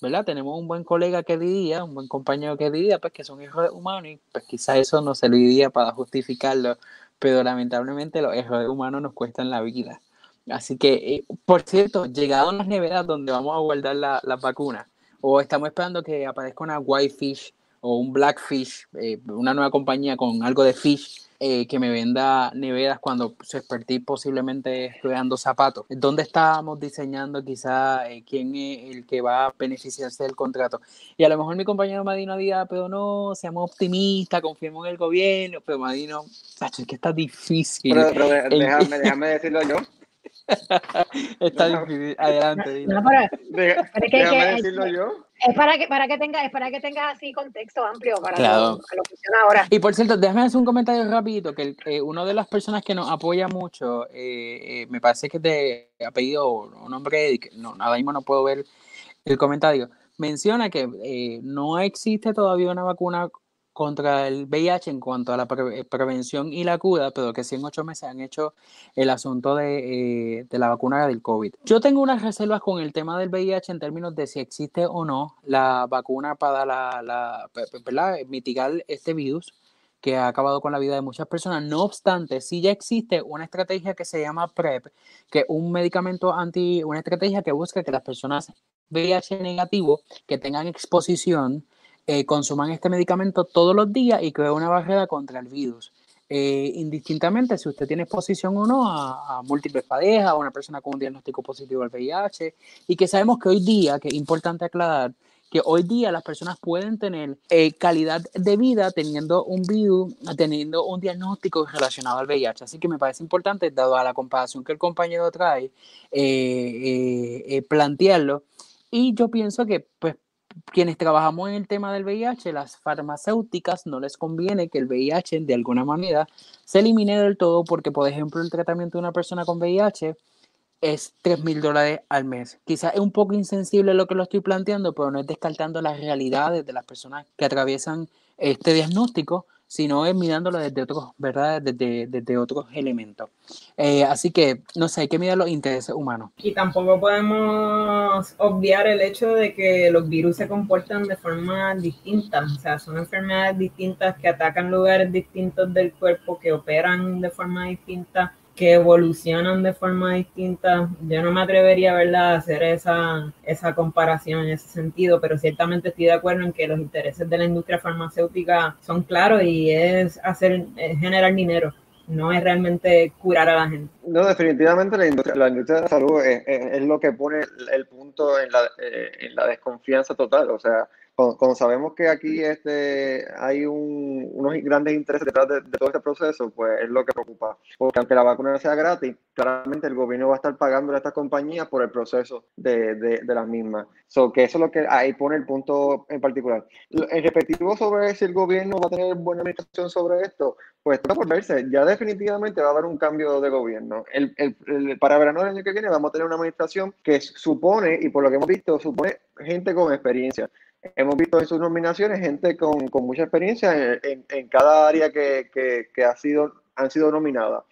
¿verdad? Tenemos un buen colega que diría, un buen compañero que diría, pues que son errores humanos y pues quizás eso no se lo diría para justificarlo, pero lamentablemente los errores humanos nos cuestan la vida. Así que, eh, por cierto, llegado a las neveras donde vamos a guardar las la vacunas, o estamos esperando que aparezca una Whitefish o un Blackfish, eh, una nueva compañía con algo de fish eh, que me venda neveras cuando su expertise posiblemente esté dando zapatos. ¿Dónde estábamos diseñando quizá eh, quién es el que va a beneficiarse del contrato? Y a lo mejor mi compañero Madino diga, pero no, seamos optimistas, confiemos en el gobierno, pero Madino, es que está difícil. Pero, déjame, déjame decirlo yo. Está difícil. Adelante. No, déjame decirlo yo. Es para que, para que tenga, es para que tengas así contexto amplio para lo, que ahora. Y por cierto, déjame hacer un comentario rapidito, que eh, una de las personas que nos apoya mucho, eh, eh, me parece que es de apellido o nombre, no, ahora mismo no puedo ver el comentario, menciona que no existe todavía una vacuna contra el VIH en cuanto a la prevención y la cura, pero que sí en ocho meses han hecho el asunto eh, de, la vacuna del COVID. Yo tengo unas reservas con el tema del VIH en términos de si existe o no la vacuna para la, la mitigar este virus que ha acabado con la vida de muchas personas. No obstante, sí ya existe una estrategia que se llama PrEP, que es un medicamento anti, una estrategia que busca que las personas VIH negativo que tengan exposición eh, consuman este medicamento todos los días y crea una barrera contra el virus. Eh, indistintamente si usted tiene exposición o no a, múltiples parejas, a una persona con un diagnóstico positivo al VIH, y que sabemos que hoy día, que es importante aclarar, que hoy día las personas pueden tener eh, calidad de vida teniendo un virus, teniendo un diagnóstico relacionado al VIH. Así que me parece importante, dado a la comparación que el compañero trae, plantearlo. Y yo pienso que, pues, quienes trabajamos en el tema del VIH, las farmacéuticas no les conviene que el VIH de alguna manera se elimine del todo porque, por ejemplo, el tratamiento de una persona con VIH es 3 mil dólares al mes. Quizás es un poco insensible lo que lo estoy planteando, pero no es descartando las realidades de las personas que atraviesan este diagnóstico, sino es mirándolo desde otros, ¿verdad? Desde, desde otros elementos. Eh, así que, no sé, hay que mirar los intereses humanos. Y tampoco podemos obviar el hecho de que los virus se comportan de forma distinta, o sea, son enfermedades distintas que atacan lugares distintos del cuerpo, que operan de forma distinta que evolucionan de forma distinta. Yo no me atrevería ¿verdad? a hacer esa, esa comparación en ese sentido, pero ciertamente estoy de acuerdo en que los intereses de la industria farmacéutica son claros y es hacer generar dinero. No es realmente curar a la gente. No, definitivamente la industria, la industria de la salud es, lo que pone el punto en la, eh, en la desconfianza total. O sea, cuando, sabemos que aquí este, hay unos grandes intereses detrás de, todo este proceso, pues es lo que preocupa. Porque aunque la vacuna sea gratis, claramente el gobierno va a estar pagando a estas compañías por el proceso de, de, las mismas. So, que eso es lo que ahí pone el punto en particular. En respectivo sobre si el gobierno va a tener buena administración sobre esto, pues está por verse. Ya definitivamente va a haber un cambio de gobierno. El, el, para verano del año que viene vamos a tener una administración que supone, y por lo que hemos visto, supone gente con experiencia hemos visto en sus nominaciones gente con, con mucha experiencia en, en, cada área que, que, que, ha sido, han sido nominadas.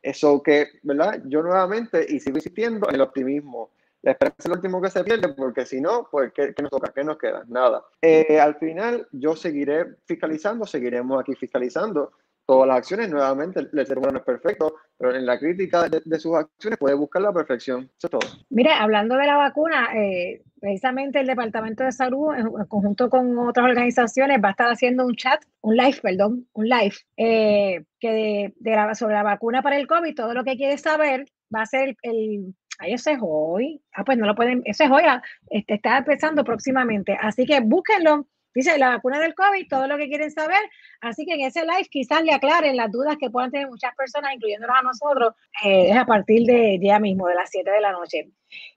Eso que, ¿verdad? Yo nuevamente, y sigo insistiendo en el optimismo. La esperanza es lo último que se pierde, porque si no, pues, ¿qué, nos toca? ¿Qué nos queda? Nada. Eh, al final, yo seguiré fiscalizando, seguiremos aquí fiscalizando todas las acciones. Nuevamente, el ser humano no es perfecto, pero en la crítica de, sus acciones puede buscar la perfección. Eso es todo. Mire, hablando de la vacuna, eh, precisamente el Departamento de Salud, en conjunto con otras organizaciones, va a estar haciendo un chat, un live, perdón, un live, eh, que de, la, sobre la vacuna para el COVID, todo lo que quiere saber va a ser el, Ahí ese es hoy. Ah, pues no lo pueden, ese es hoy, ah, este, está empezando próximamente. Así que búsquenlo. Dice la vacuna del COVID, todo lo que quieren saber. Así que en ese live quizás le aclaren las dudas que puedan tener muchas personas, incluyéndonos a nosotros, eh, es a partir de ya mismo, de las 7 de la noche.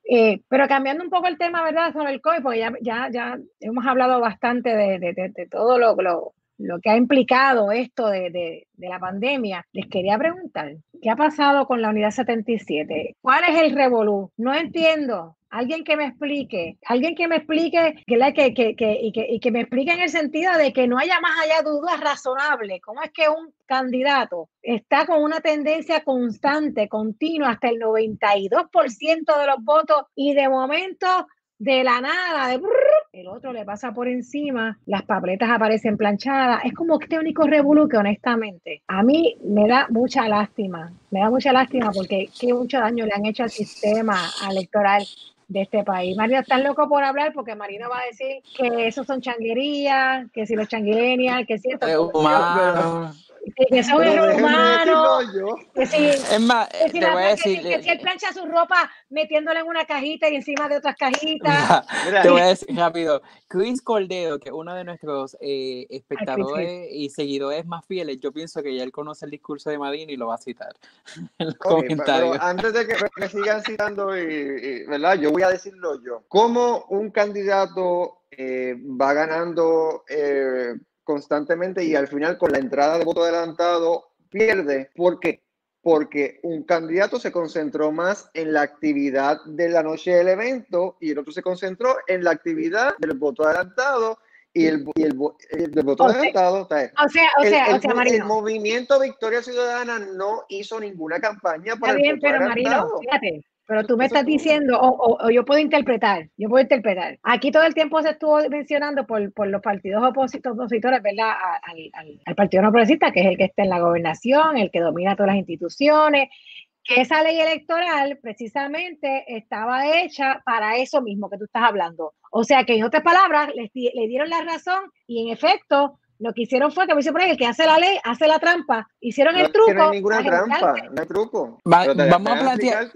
Eh, pero cambiando un poco el tema, ¿verdad?, sobre el COVID, porque ya, ya, ya hemos hablado bastante de, de, todo lo, lo, lo que ha implicado esto de, la pandemia, les quería preguntar, ¿qué ha pasado con la unidad 77? ¿Cuál es el revolú? No entiendo. Alguien que me explique, alguien que me explique que, que, que, y, que, y que me explique en el sentido de que no haya más allá dudas razonables. ¿Cómo es que un candidato está con una tendencia constante, continua, hasta el 92% de los votos y de momento de la nada, de el otro le pasa por encima, las papeletas aparecen planchadas. Es como este único revolú que honestamente a mí me da mucha lástima, me da mucha lástima porque qué mucho daño le han hecho al sistema electoral de este país. Mario está loco por hablar porque Marino va a decir que esos son changuerías, que si los changuilenials, que si esto que son humanos. Que si, es más, te voy a decir. Que, si él plancha su ropa metiéndola en una cajita y encima de otras cajitas. te voy a decir rápido. Chris Cordero, que es uno de nuestros eh, espectadores y seguidores más fieles, yo pienso que ya él conoce el discurso de Madina y lo va a citar en los comentarios. antes de que me sigan citando, y, ¿verdad? Yo voy a decirlo yo. ¿Cómo un candidato eh, va ganando eh, constantemente y al final con la entrada de voto adelantado pierde. ¿Por qué? Porque un candidato se concentró más en la actividad de la noche del evento y el otro se concentró en la actividad del voto adelantado y el, y el, voto adelantado. o sea, o sea, el, o sea, Marino. el movimiento Victoria Ciudadana no hizo ninguna campaña para Está bien, pero Marino, fíjate, pero tú me estás diciendo, o, yo puedo interpretar, yo puedo interpretar. Aquí todo el tiempo se estuvo mencionando por, los partidos opositores, ¿verdad? Al, Partido No Progresista, que es el que está en la gobernación, el que domina todas las instituciones, que esa ley electoral precisamente estaba hecha para eso mismo que tú estás hablando. O sea que en otras palabras, le, dieron la razón y en efecto lo que hicieron fue que me por ahí, el que hace la ley hace la trampa. Hicieron el truco. No hay ninguna trampa, no hay truco. vamos a plantear.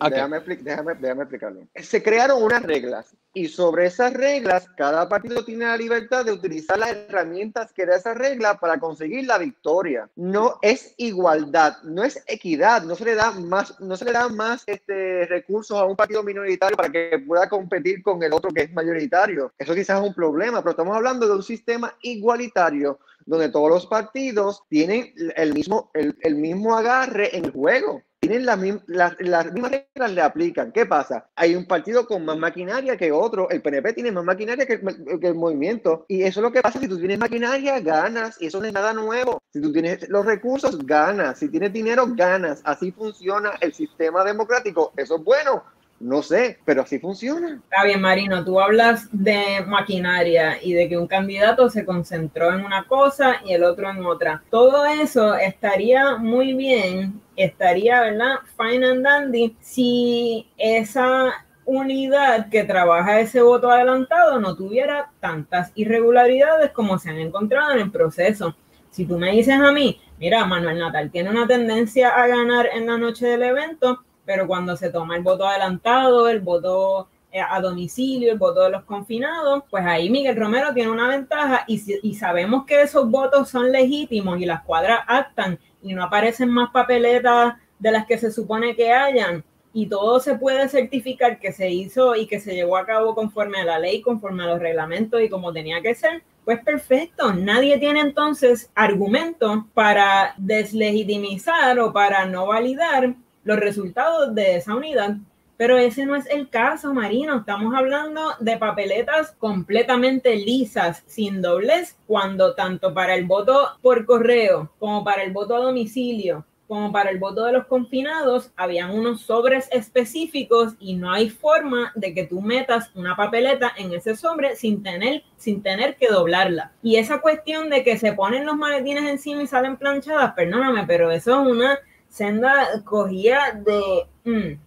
Déjame, déjame, explicarlo. Se crearon unas reglas y sobre esas reglas cada partido tiene la libertad de utilizar las herramientas que da esa regla para conseguir la victoria. No es igualdad, no es equidad, no se le da más, no se le da más este, recursos a un partido minoritario para que pueda competir con el otro que es mayoritario. Eso quizás es un problema, pero estamos hablando de un sistema igualitario donde todos los partidos tienen el mismo, el mismo agarre en el juego tienen las mismas reglas, le aplican. ¿Qué pasa? Hay un partido con más maquinaria que otro. El PNP tiene más maquinaria que el, movimiento. Y eso es lo que pasa. Si tú tienes maquinaria, ganas. Y eso no es nada nuevo. Si tú tienes los recursos, ganas. Si tienes dinero, ganas. Así funciona el sistema democrático. Eso es bueno. No sé, pero así funciona. Está bien, Marino, tú hablas de maquinaria y de que un candidato se concentró en una cosa y el otro en otra. Todo eso estaría muy bien, estaría, ¿verdad? Fine and dandy si esa unidad que trabaja ese voto adelantado no tuviera tantas irregularidades como se han encontrado en el proceso. Si tú me dices a mí, mira, Manuel Natal tiene una tendencia a ganar en la noche del evento, pero cuando se toma el voto adelantado, el voto eh, a domicilio, el voto de los confinados, pues ahí Miguel Romero tiene una ventaja y, y sabemos que esos votos son legítimos y las cuadras actan y no aparecen más papeletas de las que se supone que hayan y todo se puede certificar que se hizo y que se llevó a cabo conforme a la ley, conforme a los reglamentos y como tenía que ser, pues perfecto. Nadie tiene entonces argumentos para deslegitimizar o para no validar los resultados de esa unidad. Pero ese no es el caso, Marino. Estamos hablando de papeletas completamente lisas, sin doblez, cuando tanto para el voto por correo como para el voto a domicilio como para el voto de los confinados, habían unos sobres específicos y no hay forma de que tú metas una papeleta en ese sobre sin tener, sin tener que doblarla. Y esa cuestión de que se ponen los maletines encima y salen planchadas, perdóname, pero eso es una senda cogida de... Mm,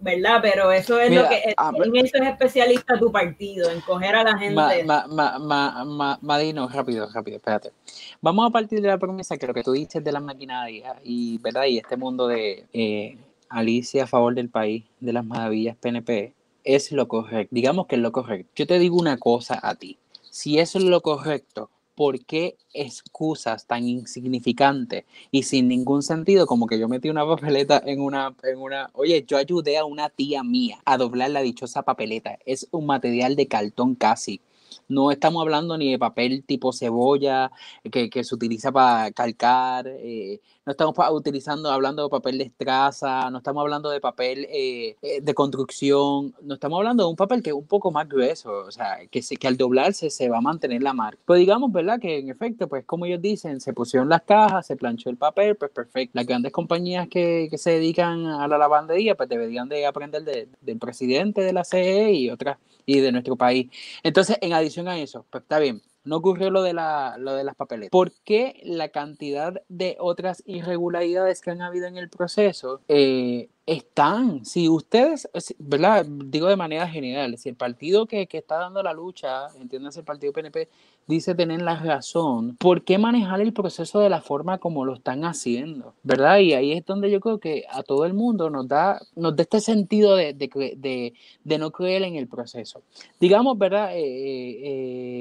¿verdad? Pero eso es lo que en eso es especialista tu partido, en coger a la gente. Madino, rápido, rápido, espérate. Vamos a partir de la promesa que lo que tú dices de la maquinaria y, ¿verdad? y este mundo de eh, Alicia a favor del país, de las maravillas PNP, es lo correcto. Digamos que es lo correcto. Yo te digo una cosa a ti. Si eso es lo correcto, ¿por qué excusas tan insignificantes y sin ningún sentido? Como que yo metí una papeleta en una, en una, oye, yo ayudé a una tía mía a doblar la dichosa papeleta. Es un material de cartón casi. No estamos hablando ni de papel tipo cebolla que, que se utiliza para calcar, eh, no estamos utilizando, hablando de papel de estraza, no estamos hablando de papel eh, eh, de construcción, no estamos hablando de un papel que es un poco más grueso, o sea, que, que al doblarse se va a mantener la marca. Pues digamos, ¿verdad? Que en efecto, pues como ellos dicen, se pusieron las cajas, se planchó el papel, pues perfecto. Las grandes compañías que, que se dedican a la lavandería, pues deberían de aprender del presidente de la CE y otras y de nuestro país. Entonces, en adición a eso, pues está bien, no ocurrió lo de, la, lo de las papeletas. ¿Por qué la cantidad de otras irregularidades que han habido en el proceso eh, están? Si ustedes, ¿verdad? Digo de manera general, si el partido que, que está dando la lucha, entiéndase el partido PNP, dice tener la razón, ¿por qué manejar el proceso de la forma como lo están haciendo? ¿Verdad? Y ahí es donde yo creo que a todo el mundo nos da, nos da este sentido de, de, de, no creer en el proceso. Digamos, ¿verdad? Eh,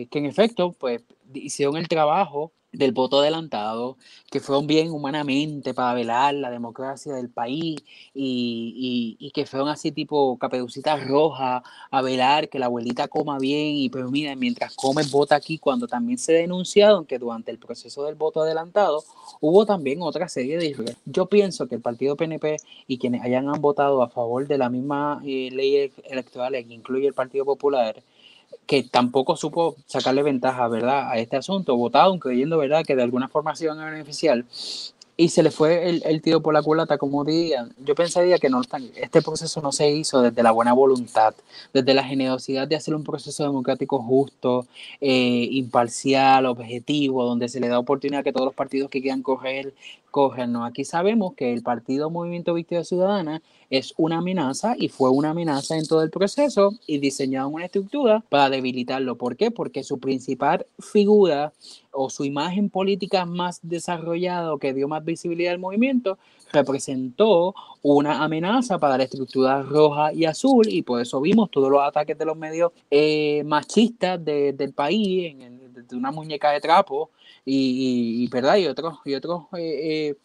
eh, que en efecto, pues hicieron el trabajo del voto adelantado, que fueron bien humanamente para velar la democracia del país y, y, que fueron así tipo caperucita roja a velar que la abuelita coma bien. Y pues mira, mientras come vota aquí, cuando también se ha denunciado que durante el proceso del voto adelantado hubo también otra serie de... Yo pienso que el partido PNP y quienes hayan votado a favor de la misma eh, ley electoral que incluye el Partido Popular, que tampoco supo sacarle ventaja, ¿verdad?, a este asunto, votaron creyendo, ¿verdad?, que de alguna forma se iban a beneficiar y se le fue el, tiro por la culata, como dirían. Yo pensaría que no, este proceso no se hizo desde la buena voluntad, desde la generosidad de hacer un proceso democrático justo, eh, imparcial, objetivo, donde se le da oportunidad a que todos los partidos que quieran correr, corran. ¿no? Aquí sabemos que el partido Movimiento Victoria Ciudadana es una amenaza y fue una amenaza en todo el proceso y diseñaron una estructura para debilitarlo. ¿Por qué? Porque su principal figura o su imagen política más desarrollada que dio más visibilidad al movimiento representó una amenaza para la estructura roja y azul y por eso vimos todos los ataques de los medios eh, machistas del país, en de una muñeca de trapo y, y, ¿verdad? y otros, y otros eh, eh,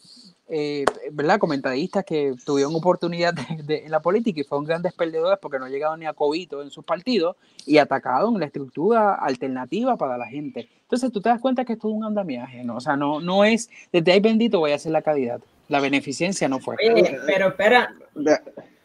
eh, ¿verdad? comentaristas que tuvieron oportunidad de, en la política y fueron grandes perdedores porque no llegaron ni a cobito en sus partidos y atacaron la estructura alternativa para la gente. Entonces tú te das cuenta que esto es un andamiaje, ¿no? O sea, no, no es, desde ahí bendito voy a hacer la calidad. La beneficencia no fue. pero espera,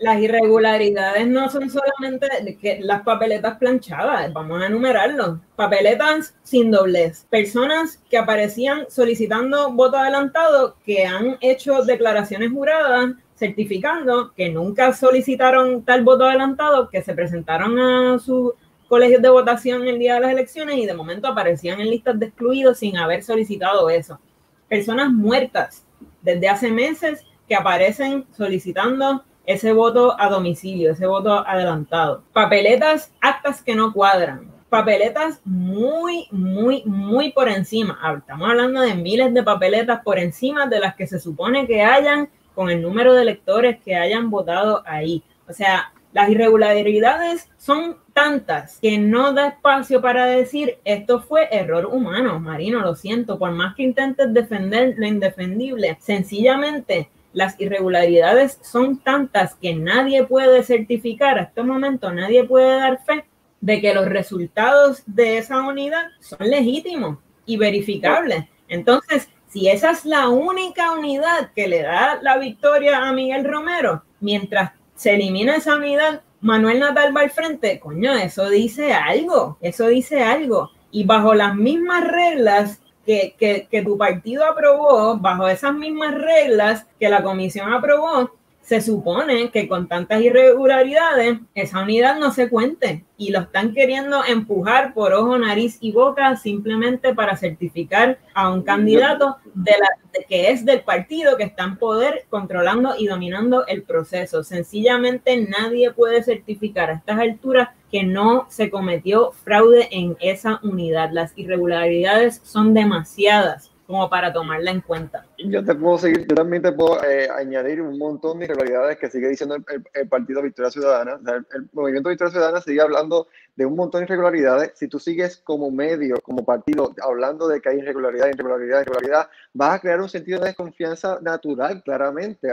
las irregularidades no son solamente que las papeletas planchadas, vamos a enumerarlo. Papeletas sin doblez. Personas que aparecían solicitando voto adelantado que han hecho declaraciones juradas certificando que nunca solicitaron tal voto adelantado, que se presentaron a sus colegios de votación el día de las elecciones y de momento aparecían en listas de excluidos sin haber solicitado eso. Personas muertas desde hace meses que aparecen solicitando ese voto a domicilio, ese voto adelantado. Papeletas, actas que no cuadran. Papeletas muy, muy, muy por encima. Ah, estamos hablando de miles de papeletas por encima de las que se supone que hayan con el número de electores que hayan votado ahí. O sea, las irregularidades son tantas que no da espacio para decir esto fue error humano, Marino, lo siento, por más que intentes defender lo indefendible, sencillamente las irregularidades son tantas que nadie puede certificar a este momento, nadie puede dar fe de que los resultados de esa unidad son legítimos y verificables. Entonces, si esa es la única unidad que le da la victoria a Miguel Romero, mientras se elimina esa unidad, Manuel Natal va al frente, coño, eso dice algo, eso dice algo. Y bajo las mismas reglas que, que, que tu partido aprobó bajo esas mismas reglas que la comisión aprobó, se supone que con tantas irregularidades esa unidad no se cuente y lo están queriendo empujar por ojo, nariz y boca simplemente para certificar a un candidato de la, que es del partido que está en poder controlando y dominando el proceso. Sencillamente nadie puede certificar a estas alturas que no se cometió fraude en esa unidad. Las irregularidades son demasiadas como para tomarla en cuenta. Yo te puedo seguir, yo también te puedo eh, añadir un montón de irregularidades que sigue diciendo el, Partido Victoria Ciudadana. el, Movimiento Victoria Ciudadana sigue hablando de un montón de irregularidades. Si tú sigues como medio, como partido, hablando de que hay irregularidad, irregularidad, irregularidad, vas a crear un sentido de desconfianza natural, claramente.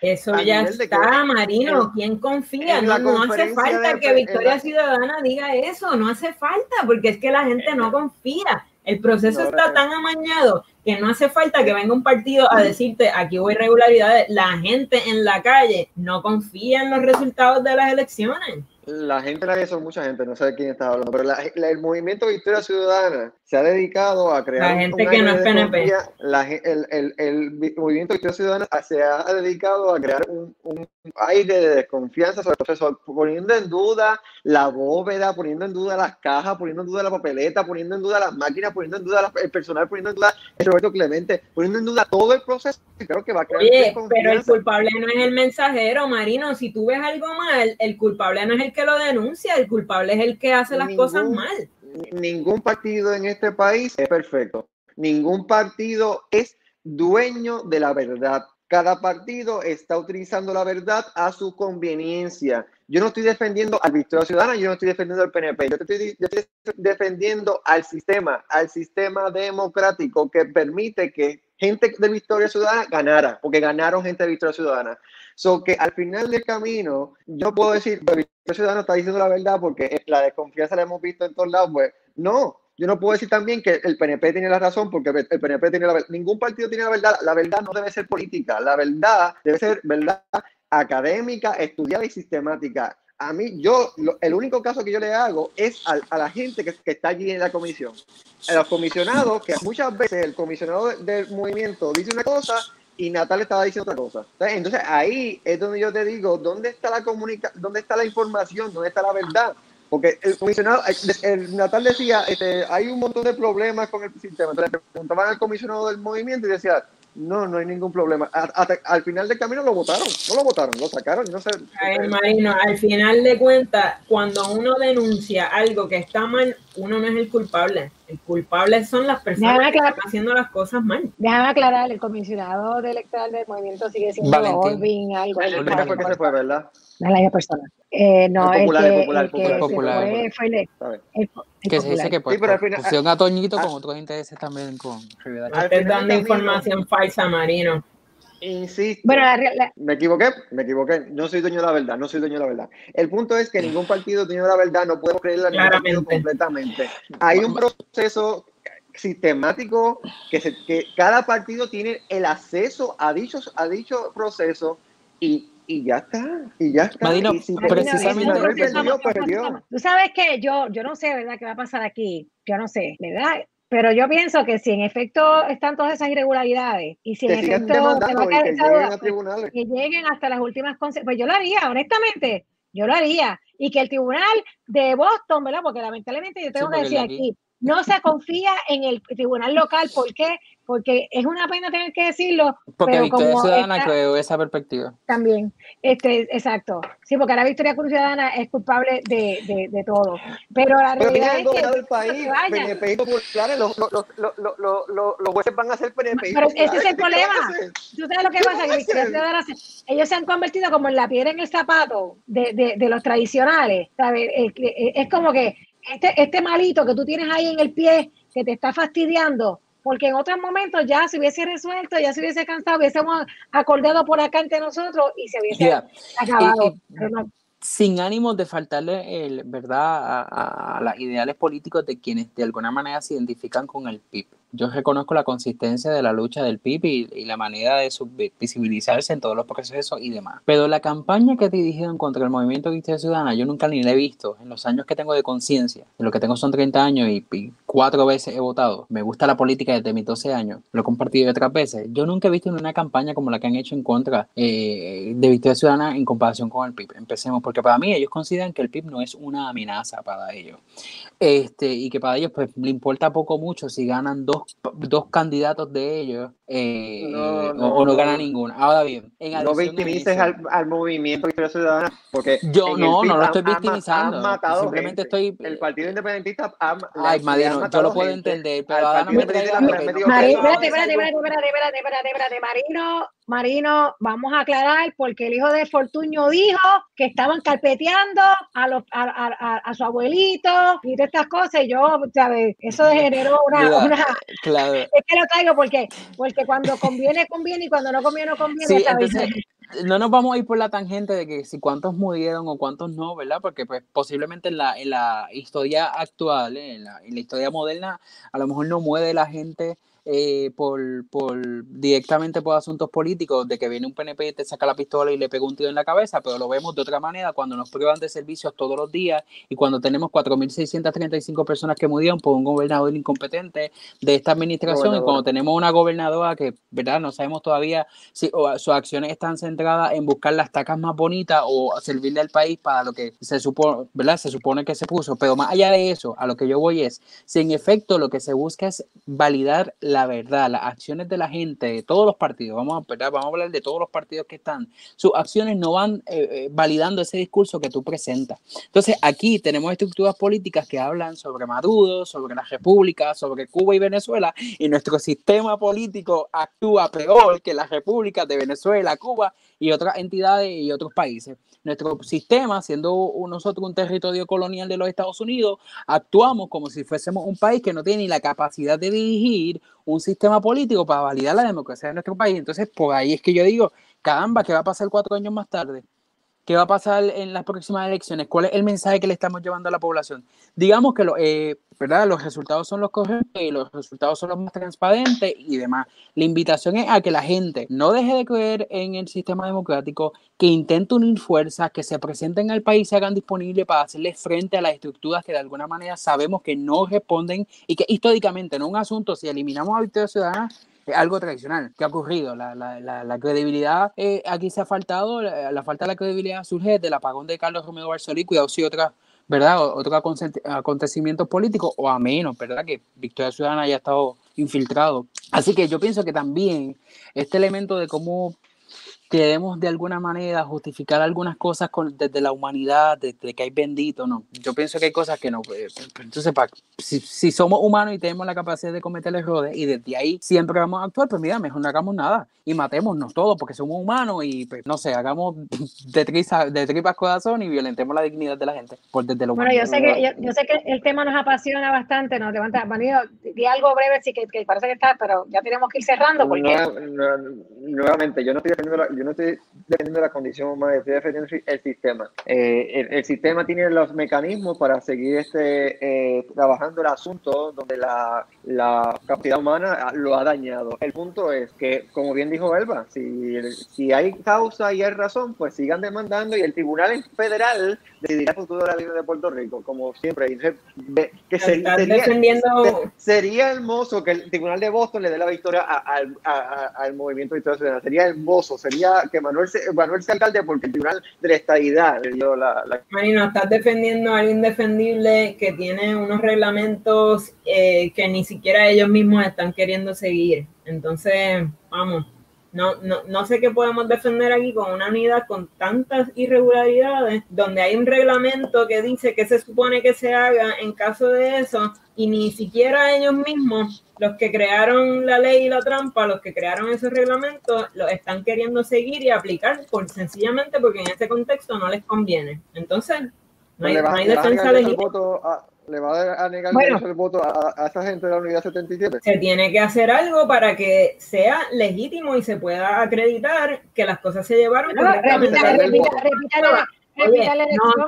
Eso ya está, Marino. ¿Quién confía? No, no hace falta que Victoria Ciudadana diga eso, no hace falta, porque es que la gente no confía. El proceso está tan amañado que no hace falta que venga un partido a decirte aquí hubo irregularidades. La gente en la calle no confía en los resultados de las elecciones la gente en la calle son mucha gente, no sé de quién está hablando, pero el movimiento Victoria Ciudadana se ha dedicado a crear. La gente que no es PNP. el, el, el, movimiento Victoria Ciudadana se ha dedicado a crear un, un, aire de desconfianza sobre el proceso, poniendo en duda la bóveda, poniendo en duda las cajas, poniendo en duda la papeleta, poniendo en duda las máquinas, poniendo en duda el personal, poniendo en duda el Roberto Clemente, poniendo en duda todo el proceso. Creo que va a crear Oye, pero el culpable no es el mensajero, Marino. Si tú ves algo mal, el culpable no es el que lo denuncia, el culpable es el que hace las cosas mal. Ningún partido en este país es perfecto. Ningún partido es dueño de la verdad. Cada partido está utilizando la verdad a su conveniencia. Yo no estoy defendiendo al Victoria Ciudadana, yo no estoy defendiendo al PNP, yo estoy, yo estoy, defendiendo al sistema, al sistema democrático que permite que gente de Victoria Ciudadana ganara, porque ganaron gente de Victoria Ciudadana. So que al final del camino, yo puedo decir, que Victoria Ciudadana está diciendo la verdad porque la desconfianza la hemos visto en todos lados, pues no. Yo no puedo decir también que el PNP tiene la razón porque el PNP tiene la verdad. Ningún partido tiene la verdad. La verdad no debe ser política. La verdad debe ser verdad académica, estudiada y sistemática a mí, yo, el único caso que yo le hago es a, la gente que, está allí en la comisión. A los comisionados, que muchas veces el comisionado del movimiento dice una cosa y Natal estaba diciendo otra cosa. Entonces ahí es donde yo te digo, ¿dónde está la comunica dónde está la información? ¿Dónde está la verdad? Porque el comisionado, el, Natal decía, este, hay un montón de problemas con el sistema. Entonces le preguntaban al comisionado del movimiento y decía, no, no hay ningún problema. al final del camino lo votaron, no lo votaron, lo sacaron, no sé. Marino, al final de cuentas, cuando uno denuncia algo que está mal, uno no es el culpable. El culpable son las personas que están haciendo las cosas mal. Déjame aclarar, el comisionado electoral del movimiento sigue siendo Olvin, algo. El fue que se fue, ¿verdad? No la persona. Eh, no, el popular, el que, el popular, el que popular, fue, fue el, el, que se dice que pues, sí, pero al final, pusieron a Toñito ah, con otros intereses también con Estás dando información falsa, Marino. Insisto, bueno, la, la, me equivoqué, me equivoqué. No soy dueño de la verdad, no soy dueño de la verdad. El punto es que ningún partido es dueño de la verdad, no podemos creerle a ningún partido completamente. Hay un proceso sistemático que, se, que cada partido tiene el acceso a dichos a dicho proceso y y ya está, y ya está. Madino, y si precisamente. perdió, perdió. Tú sabes que yo, yo no sé, ¿verdad?, qué va a pasar aquí. Yo no sé, ¿verdad? Pero yo pienso que si en efecto están todas esas irregularidades y si en efecto que, lleguen a que lleguen hasta las últimas consecuencias, pues yo lo haría, honestamente, yo lo haría. Y que el tribunal de Boston, ¿verdad? Porque lamentablemente yo tengo que decir aquí, no se confía en el tribunal local. ¿Por qué? Porque es una pena tener que decirlo. Porque pero Victoria como Ciudadana está- creó esa perspectiva. también, este, exacto. Sí, porque la Victoria Cruz Ciudadana es culpable de, de, de todo. Pero la Pero realidad el es que no país. PNP y populares, los, los, los, los, los, los, los jueces van a ser PNP. Pero ese es el ¿qué van a problema. ¿Tú sabes lo que ¿Qué pasa? Que Victoria? Ciudadana ellos se han convertido como en la piedra en el zapato de, de, de los tradicionales. ¿sabes? Es como que este, este malito que tú tienes ahí en el pie que te está fastidiando, porque en otros momentos ya se hubiese resuelto, ya se hubiese cansado, hubiésemos acordado por acá entre nosotros y se hubiese Yeah. acabado. Pero no. Sin ánimo de faltarle el, ¿verdad? A, a- a los ideales políticos de quienes de alguna manera se identifican con el PIB. Yo reconozco la consistencia de la lucha del PIB y, la manera de visibilizarse en todos los procesos y demás. Pero la campaña que ha dirigido contra el movimiento Victoria Ciudadana, yo nunca ni la he visto en los años que tengo de conciencia. Lo que tengo son 30 años y, cuatro veces he votado. Me gusta la política desde mis 12 años. Lo he compartido otras veces. Yo nunca he visto una campaña como la que han hecho en contra eh, de Victoria Ciudadana en comparación con el PIB. Empecemos, porque para mí ellos consideran que el PIB no es una amenaza para ellos. Este, y que para ellos pues le importa poco mucho si ganan dos dos candidatos de ellos eh, o, no gana ninguno. Ahora bien, en no victimices al, al, movimiento Victoria Ciudadana, porque yo no, no lo estoy victimizando. simplemente estoy. El Partido Independentista ha, Ay, Marino, yo lo puedo entender, pero ahora no me traigas. Espérate, espérate, espérate, espérate, espérate, espérate, Marino, Marino, vamos a aclarar porque el hijo de Fortuño dijo que estaban carpeteando a, los, a, a, a, su abuelito y de estas cosas. Y yo, ¿sabes? Eso generó una. una claro. Es que lo traigo porque, porque cuando conviene, conviene y cuando no conviene, no conviene. no nos vamos a ir por la tangente de que si cuántos murieron o cuántos no, ¿verdad? Porque pues posiblemente en la, en la historia actual, en la, en la historia moderna, a lo mejor no muere la gente eh, por, por, directamente por asuntos políticos, de que viene un PNP y te saca la pistola y le pega un tiro en la cabeza, pero lo vemos de otra manera cuando nos prueban de servicios todos los días y cuando tenemos 4.635 personas que murieron por un gobernador incompetente de esta administración y cuando tenemos una gobernadora que, ¿verdad? No sabemos todavía si sus acciones están centradas en buscar las tacas más bonitas o servirle al país para lo que se supone, ¿verdad? Se supone que se puso, pero más allá de eso, a lo que yo voy es, si en efecto lo que se busca es validar la la verdad, las acciones de la gente, de todos los partidos, vamos a, vamos a hablar de todos los partidos que están, sus acciones no van eh, eh, validando ese discurso que tú presentas. Entonces, aquí tenemos estructuras políticas que hablan sobre Maduro, sobre la República, sobre Cuba y Venezuela, y nuestro sistema político actúa peor que las repúblicas de Venezuela, Cuba y otras entidades y otros países. Nuestro sistema, siendo nosotros un territorio colonial de los Estados Unidos, actuamos como si fuésemos un país que no tiene ni la capacidad de dirigir un sistema político para validar la democracia de nuestro país. Entonces, por ahí es que yo digo, caramba, ¿qué va a pasar cuatro años más tarde? ¿Qué va a pasar en las próximas elecciones? ¿Cuál es el mensaje que le estamos llevando a la población? Digamos que lo, eh, ¿verdad? los resultados son los correctos y los resultados son los más transparentes y demás. La invitación es a que la gente no deje de creer en el sistema democrático, que intente unir fuerzas, que se presenten al país y se hagan disponibles para hacerle frente a las estructuras que de alguna manera sabemos que no responden y que históricamente no es un asunto, si eliminamos a Victoria Ciudadana, algo tradicional. ¿Qué ha ocurrido? La, la, la, credibilidad eh, aquí se ha faltado, la, falta de la credibilidad surge del apagón de Carlos Romero Barcelí, cuidado si otra, ¿verdad? Otro acontecimiento político, o a menos, ¿verdad? Que Victoria Ciudadana haya estado infiltrado. Así que yo pienso que también este elemento de cómo queremos de alguna manera justificar algunas cosas con, desde la humanidad, desde que hay bendito, no. Yo pienso que hay cosas que no. Eh, entonces, si, si, somos humanos y tenemos la capacidad de cometer errores y desde ahí siempre vamos a actuar, pues mira, mejor no hagamos nada y matémonos todos porque somos humanos y pues, no sé, hagamos de, tripas, de tripas corazón y violentemos la dignidad de la gente por desde lo Bueno, yo sé, que, yo, sé que el tema nos apasiona bastante, nos levanta, Vanido, di algo breve, sí que, que, parece que está, pero ya tenemos que ir cerrando porque... nuevamente, yo no estoy defendiendo la, yo no estoy defendiendo la condición humana, estoy defendiendo el sistema. Eh, el, sistema tiene los mecanismos para seguir este, eh, trabajando el asunto donde la, la capacidad humana lo ha dañado. El punto es que, como bien dijo Elba, si, si hay causa y hay razón, pues sigan demandando y el Tribunal Federal decidirá el futuro de la vida de Puerto Rico, como siempre. Que sería, sería, hermoso que el Tribunal de Boston le dé la victoria al movimiento de historia ciudadana. Sería hermoso, sería que Manuel, Manuel sea alcalde porque el Tribunal de la Estadidad dio la, Marino, estás defendiendo a alguien indefendible que tiene unos reglamentos eh, que ni siquiera ellos mismos están queriendo seguir. Entonces, vamos no, no, no sé qué podemos defender aquí con una unidad con tantas irregularidades, donde hay un reglamento que dice que se supone que se haga en caso de eso, y ni siquiera ellos mismos, los que crearon la ley y la trampa, los que crearon esos reglamentos, lo están queriendo seguir y aplicar por sencillamente porque en ese contexto no les conviene. Entonces, no hay, no hay defensa legítima le va a negar el voto a, a, esa gente de la unidad 77. Se tiene que hacer algo para que sea legítimo y se pueda acreditar que las cosas se llevaron no, correctamente.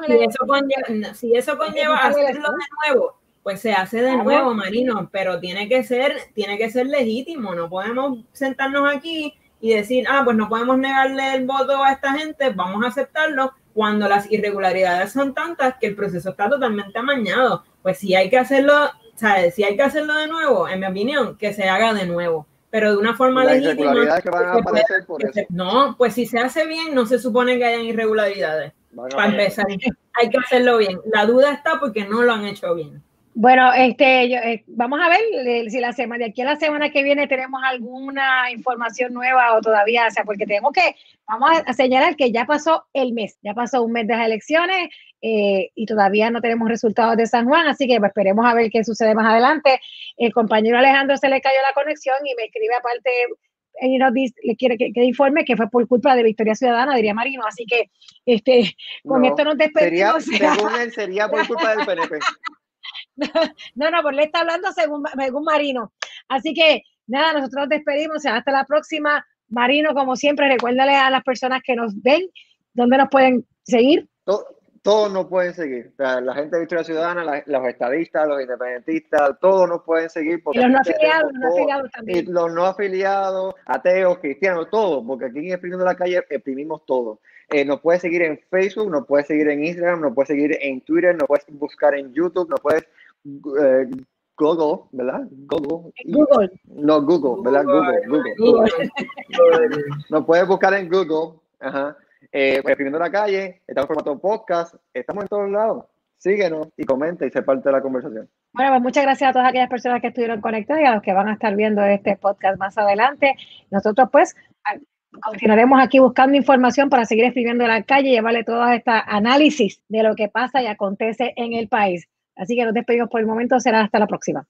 si, eso conlleva, si eso conlleva hacerlo de nuevo, pues se hace de nuevo, Marino, pero tiene que ser, tiene que ser legítimo, no podemos sentarnos aquí y decir, ah, pues no podemos negarle el voto a esta gente, vamos a aceptarlo, cuando las irregularidades son tantas que el proceso está totalmente amañado. Pues si hay que hacerlo, ¿sabes? Si hay que hacerlo de nuevo, en mi opinión, que se haga de nuevo, pero de una forma legítima. no, pues si se hace bien, no se supone que hayan irregularidades. Para empezar, hay que hacerlo bien. La duda está porque no lo han hecho bien. Bueno, este, eh, vamos a ver eh, si la semana, de aquí a la semana que viene tenemos alguna información nueva o todavía, o sea, porque tenemos que, vamos a, señalar que ya pasó el mes, ya pasó un mes de las elecciones eh, y todavía no tenemos resultados de San Juan, así que pues, esperemos a ver qué sucede más adelante. El compañero Alejandro se le cayó la conexión y me escribe aparte y nos dice, le quiere que, informe que fue por culpa de Victoria Ciudadana, diría Marino. Así que este, con esto nos despedimos. Sería, según él, sería por culpa del PNP. no, no, porque él está hablando según, según Marino. Así que nada, nosotros nos despedimos. Hasta la próxima. Marino, como siempre, recuérdale a las personas que nos ven dónde nos pueden seguir. todos nos pueden seguir. la gente de Victoria Ciudadana, los estadistas, los independentistas, todos nos pueden seguir. Porque y los no afiliados, los no afiliados también. Y los no afiliados, ateos, cristianos, todos, porque aquí en Exprimiendo la Calle exprimimos todo. Eh, nos puedes seguir en Facebook, nos puedes seguir en Instagram, nos puedes seguir en Twitter, nos puedes buscar en YouTube, nos puedes eh, Google, ¿verdad? Google. Google. No, Google, ¿verdad? Google, Google. Nos puedes buscar en Google. Ajá. Eh, la calle, estamos en formato podcast, estamos en todos lados. Síguenos y comenta y sé parte de la conversación. Bueno, pues muchas gracias a todas aquellas personas que estuvieron conectadas y a los que van a estar viendo este podcast más adelante. Nosotros, pues, continuaremos aquí buscando información para seguir escribiendo la calle y llevarle todo este análisis de lo que pasa y acontece en el país. Así que nos despedimos por el momento, será hasta la próxima.